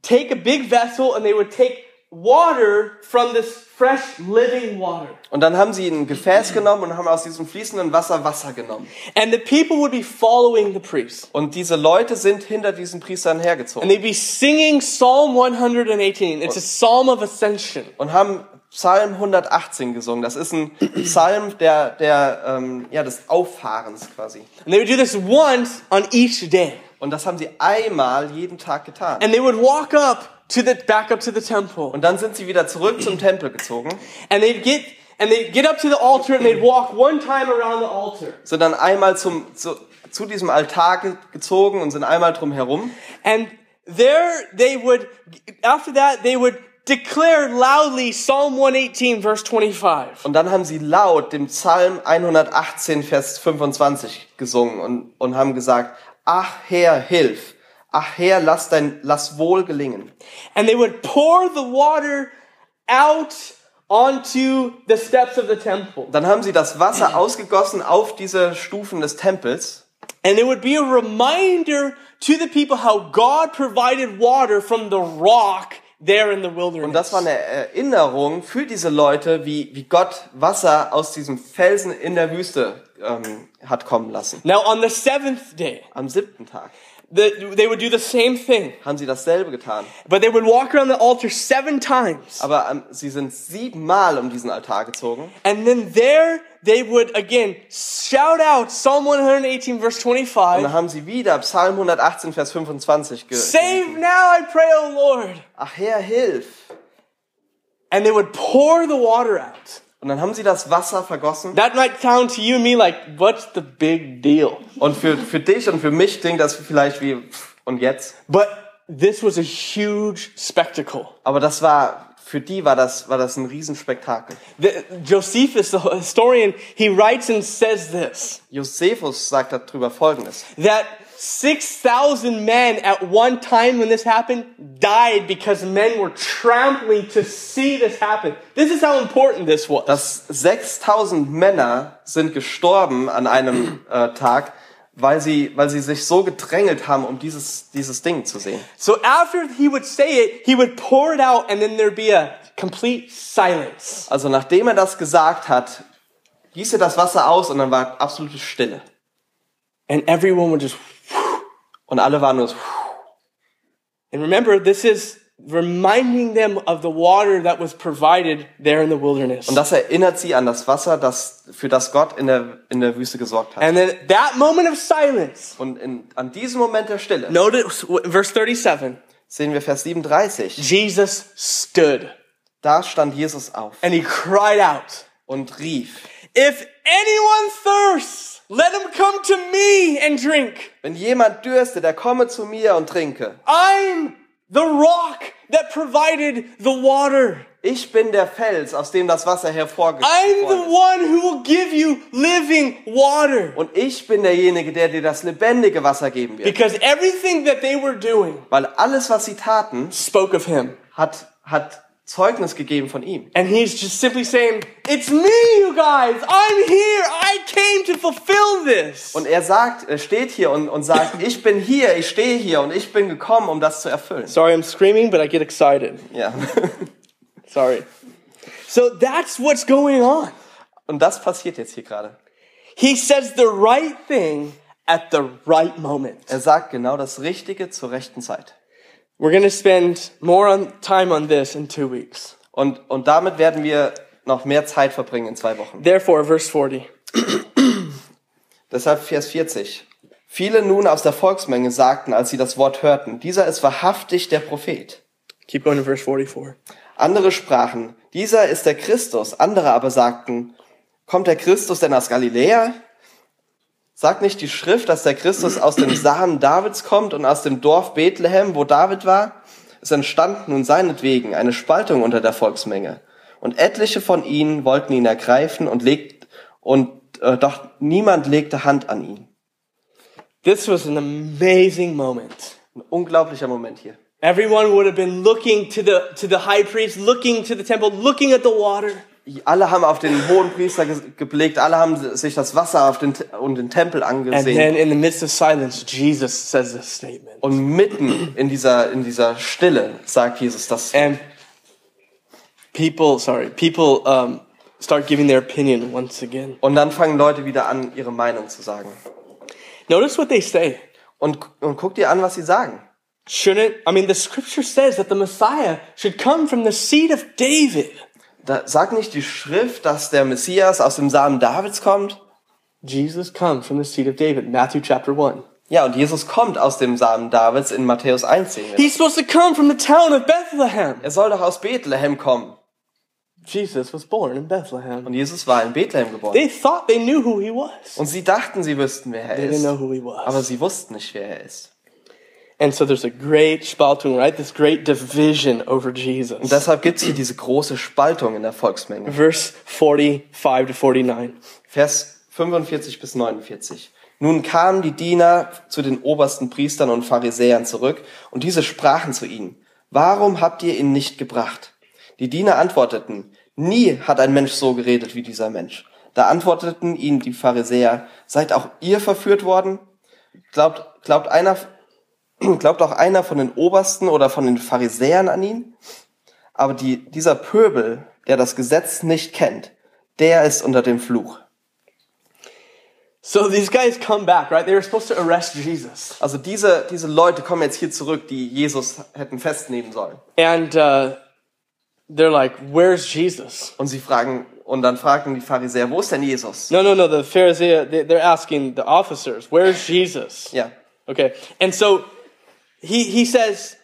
take a big vessel and they would take water from this fresh living water. Und dann haben sie ein Gefäß genommen und haben aus diesem fließenden Wasser Wasser genommen. And the people would be following the priest. Und diese Leute sind hinter diesen Priestern And hergezogen they'd be singing Psalm 118. It's a psalm of ascension. und haben Psalm 118 gesungen. Das ist ein Psalm der, der, ähm, ja, des Auffahrens quasi. And they would do this once on each day. Und das haben sie einmal jeden Tag getan. And they would walk up to the back up to the temple. Und dann sind sie wieder zurück zum Tempel gezogen, And they'd get and they'd get up to the altar and they'd walk one time around the altar. sind dann einmal zum, zu, zu diesem Altar ge gezogen und sind einmal drum herum. And there they would after that they would declare loudly Psalm 118 verse 25. Und dann haben sie laut den Psalm 118, Vers 25 gesungen und, und haben gesagt, ach Herr, hilf. Ach Herr, lass dein, lass wohl gelingen. And they would pour the water out onto the steps of the temple. Dann haben sie das Wasser ausgegossen auf diese Stufen des Tempels. And it would be a reminder to the people how God provided water from the rock there in the wilderness. Und das war eine Erinnerung für diese Leute, wie, wie Gott Wasser aus diesem Felsen in der Wüste ähm, hat kommen lassen. now on the seventh day, Am siebten Tag the, they would do the same thing, haben sie dasselbe getan. but they would walk around the altar seven times. Aber ähm, sie sind siebenmal um diesen Altar gezogen. And then there they would again shout out Psalm 118 verse Und 25. dann haben sie wieder Psalm 118, Vers 25 ge Save now, I pray, O Lord. Ach Herr, hilf. And they would pour the water out. Und dann haben sie das Wasser vergossen. That might sound to you and me like, what's the big deal? Und für, für dich und für mich klingt das vielleicht wie, und jetzt? But this was a huge spectacle. Aber das war, für die war das, war das ein Riesenspektakel. The, Josephus, the historian, he writes and says this Josephus sagt darüber Folgendes. that 6,000 men at one time when this happened died because men were trampling to see this happen. This is how important this was. Dass 6000 Männer sind gestorben an einem äh, Tag, weil sie, weil sie sich so gedrängelt haben, um dieses, dieses Ding zu sehen. So after he would say it, he would pour it out and then there'd be a complete silence. Also nachdem er das gesagt hat, gießt er das Wasser aus und dann war absolute Stille. And everyone would just, Und alle waren nur so, and remember, this is reminding them of the water that was provided there in the wilderness. Und das erinnert sie an das Wasser, das, für das Gott in der, in der Wüste gesorgt hat. And then that moment of silence, Und in, an diesem Moment der Stille notice verse 37, sehen wir Vers 37. Jesus stood Da stand Jesus auf and he cried out, und rief, If anyone thirsts, let him come to me and drink. wenn jemand dürste, der komme zu mir und trinke. I'm the rock that provided the water. ich bin der Fels, aus dem das Wasser I'm the hervorgekommen ist. one who will give you living water. Und ich bin derjenige, der dir das lebendige Wasser geben wird. Because everything that they were doing Weil alles, was sie taten, spoke of him. hat, hat Zeugnis gegeben von ihm. And he's just simply saying, It's me, you guys. I'm here. I came to fulfill this. Und er sagt, er steht hier und, und sagt, ich bin hier, ich stehe hier und ich bin gekommen, um das zu erfüllen. Sorry, I'm screaming, but I get excited. Ja. Sorry. So that's what's going on. Und das passiert jetzt hier gerade. He says the right thing at the right moment. Er sagt genau das Richtige zur rechten Zeit. We're going to spend more on time on this in two weeks. Und, und damit werden wir noch mehr Zeit verbringen in zwei Wochen. Therefore, verse 40. Deshalb Vers 40. Viele nun aus der Volksmenge sagten, als sie das Wort hörten, dieser ist wahrhaftig der Prophet. Keep going to verse 44. Andere sprachen, dieser ist der Christus. Andere aber sagten, kommt der Christus denn aus Galiläa? Sagt nicht die Schrift, dass der Christus aus dem Samen Davids kommt und aus dem Dorf Bethlehem, wo David war? Es entstand nun seinetwegen eine Spaltung unter der Volksmenge. Und etliche von ihnen wollten ihn ergreifen und legt, und äh, doch niemand legte Hand an ihn. This was an amazing moment. Ein unglaublicher Moment hier. Everyone would have been looking to the, to the high priest, looking to the temple, looking at the water. Alle haben auf den hohen Priester ge- geblickt, alle haben sich das Wasser auf den, und den Tempel And angesehen. then in the midst of silence, Jesus says this statement. Und mitten in dieser, in dieser Stille sagt Jesus das. And people, sorry, people um, start giving their opinion once again. Und dann fangen Leute wieder an, ihre Meinung zu sagen. Notice what they say. Und, und guck dir an, was sie sagen. Shouldn't, I mean, the scripture says that the Messiah should come from the seed of David. Da sagt nicht die Schrift, dass der Messias aus dem Samen Davids kommt? Jesus comes from the seed of David, Matthew chapter 1. Ja, und Jesus kommt aus dem Samen Davids in Matthäus 1 sehen wir. He's supposed to come from the town of Bethlehem. Er soll doch aus Bethlehem kommen. Jesus was born in Bethlehem. Und Jesus war in Bethlehem geboren. They thought they knew who he was. Und sie dachten, sie wüssten, wer er They didn't ist. know who he Aber was. sie wussten nicht, wer er ist. And so there's a great Spaltung, right? This great division over Und Jesus. deshalb gibt's hier diese große Spaltung in der Volksmenge. Verse 45 to 49. Vers 45 bis 49. Nun kamen die Diener zu den obersten Priestern und Pharisäern zurück, und diese sprachen zu ihnen, warum habt ihr ihn nicht gebracht? Die Diener antworteten, nie hat ein Mensch so geredet wie dieser Mensch. Da antworteten ihnen die Pharisäer, seid auch ihr verführt worden? Glaubt, glaubt einer, glaubt auch einer von den Obersten oder von den Pharisäern an ihn? Aber die, dieser Pöbel, der das Gesetz nicht kennt, der ist unter dem Fluch. So these guys come back, right? They were supposed to arrest Jesus. Also diese, diese Leute kommen jetzt hier zurück, die Jesus hätten festnehmen sollen. And uh, they're like, Where's Jesus? Und sie fragen, und dann fragten die Pharisäer, wo ist denn Jesus? No, no, no. The Pharisee, they- they're asking the officers, Where's Jesus? Ja. Okay. And so he, he says,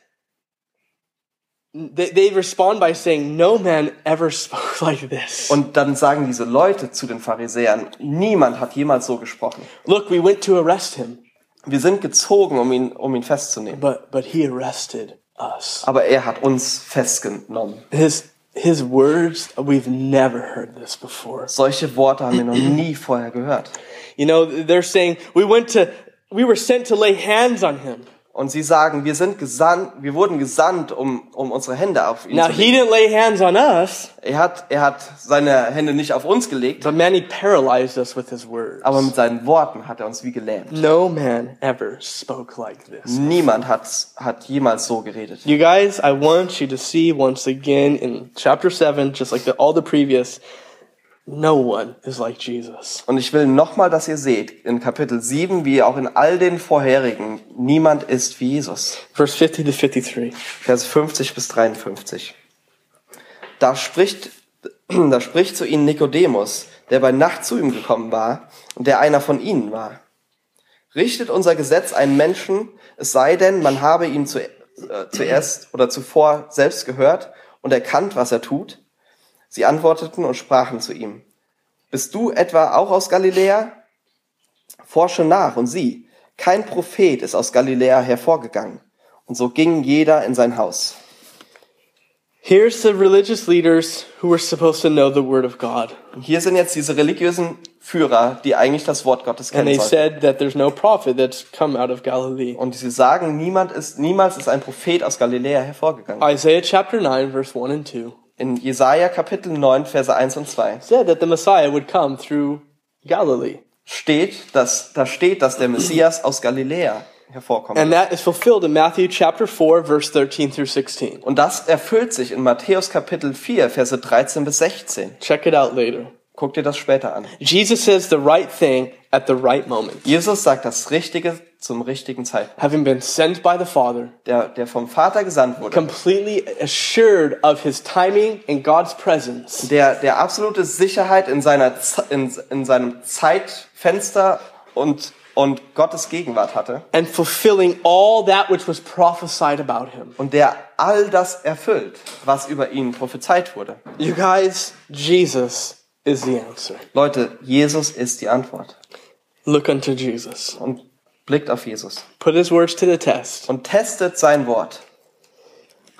they, they respond by saying, No man ever spoke like this. Und dann sagen diese Leute zu den Pharisäern, niemand hat jemals so gesprochen. Look, we went to arrest him, Wir sind gezogen, um ihn, um ihn festzunehmen. but, but he arrested us. Aber er hat uns festgenommen. His, his words, we've never heard this before. Solche Worte haben wir noch nie vorher gehört. You know, they're saying, We went to, we were sent to lay hands on him. Und sie sagen, wir sind gesandt, wir wurden gesandt, um, um unsere Hände auf ihn Now, zu he legen. didn't lay hands on us, Er hat, er hat seine Hände nicht auf uns gelegt, but man, he paralyzed us with his words. aber mit seinen Worten hat er uns wie gelähmt. No man ever spoke like this. Niemand hat, hat jemals so geredet. You guys, I want you to see once again in chapter 7, just like the, all the previous, no one is like Jesus. Und ich will nochmal, dass ihr seht, in Kapitel 7, wie auch in all den vorherigen, niemand ist wie Jesus. Verse 50 to 53. Vers 50 bis 53. Da spricht, da spricht zu ihnen Nikodemus, der bei Nacht zu ihm gekommen war und der einer von ihnen war. Richtet unser Gesetz einen Menschen, es sei denn, man habe ihm zu, äh, zuerst oder zuvor selbst gehört und erkannt, was er tut? Sie antworteten und sprachen zu ihm, bist du etwa auch aus Galiläa? Forsche nach und sieh, kein Prophet ist aus Galiläa hervorgegangen. Und so ging jeder in sein Haus. Here's the religious leaders who were supposed to know the word of God. Hier sind jetzt diese religiösen Führer, die eigentlich das Wort Gottes And kennen they sollten. said that there's no prophet that's come out of Galilee. Und sie sagen, niemand ist, niemals ist ein Prophet aus Galiläa hervorgegangen. Isaiah chapter 9, verse 1 and 2 In Jesaja Kapitel 9, Verse 1 und 2 said that the Messiah would come through Galilee. steht, dass, da steht, dass der Messias aus Galiläa hervorkommt. And that is fulfilled in Matthew chapter 4, verse 13 through 16. Und das erfüllt sich in Matthäus Kapitel 4, Verse 13 bis 16. Check it out later. Guck dir das später an. Jesus says the right thing at the right moment. Jesus sagt das Richtige zum richtigen Zeitpunkt. Having been sent by the Father, Der, der vom Vater gesandt wurde. completely assured of his timing and God's presence, Der, der absolute Sicherheit in, seiner, in, in seinem Zeitfenster und, und Gottes Gegenwart hatte. and fulfilling all that which was prophesied about him. Und der all das erfüllt, was über ihn prophezeit wurde. You guys, Jesus is the answer. Leute, Jesus ist die Antwort. Look unto Jesus. Und blickt auf Jesus. Put his words to the test. Und testet sein Wort.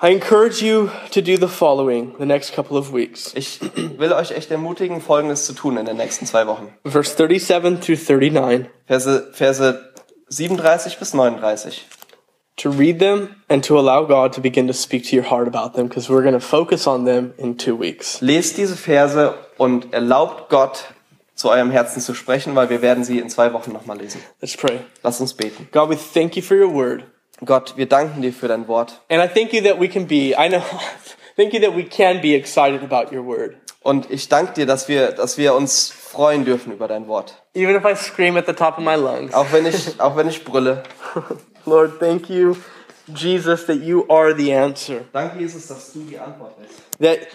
I encourage you to do the following the next couple of weeks. Ich will euch echt ermutigen, Folgendes zu tun in den nächsten zwei Wochen. Verse 37 through 39. Verse, Verse 37 bis 39. To read them and to allow God to begin to speak to your heart about them because we're going to focus on them in two weeks. Lest diese Verse und erlaubt Gott, zu eurem Herzen zu sprechen, weil wir werden sie in zwei Wochen nochmal lesen. Let's pray. Lasst uns beten. God, we thank you for your word. Gott, wir danken dir für dein Wort. And I thank you that we can be, I know, thank you that we can be excited about your word. Und ich danke dir, dass wir, dass wir uns freuen dürfen über dein Wort. Even if I scream at the top of my lungs. Auch wenn ich, auch wenn ich brülle. Lord, thank you, Jesus, that you are the answer. Danke, Jesus, dass du die Antwort bist. That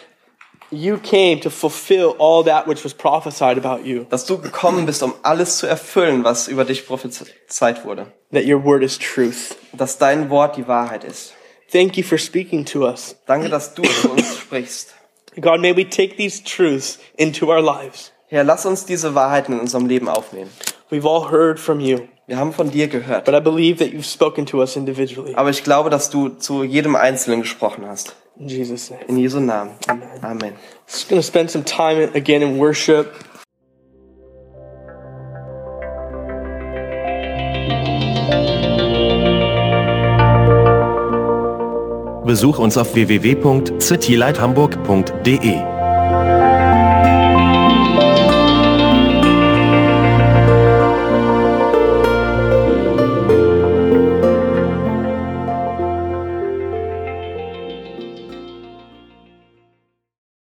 you came to fulfill all that which was prophesied about you. Dass du gekommen bist, um alles zu erfüllen, was über dich prophezeit wurde. That your word is truth. Dass dein Wort die Wahrheit ist. Thank you for speaking to us. Danke, dass du zu uns sprichst. God, may we take these truths into our lives. Herr, lass uns diese Wahrheiten in unserem Leben aufnehmen. We've all heard from you, Wir haben von dir gehört. but I believe that you've spoken to us individually. Aber ich glaube, dass du zu jedem Einzelnen gesprochen hast. In Jesus' name. In Jesu Namen. Amen. Just going to spend some time again in worship. Besuch uns auf www.citylighthamburg.de.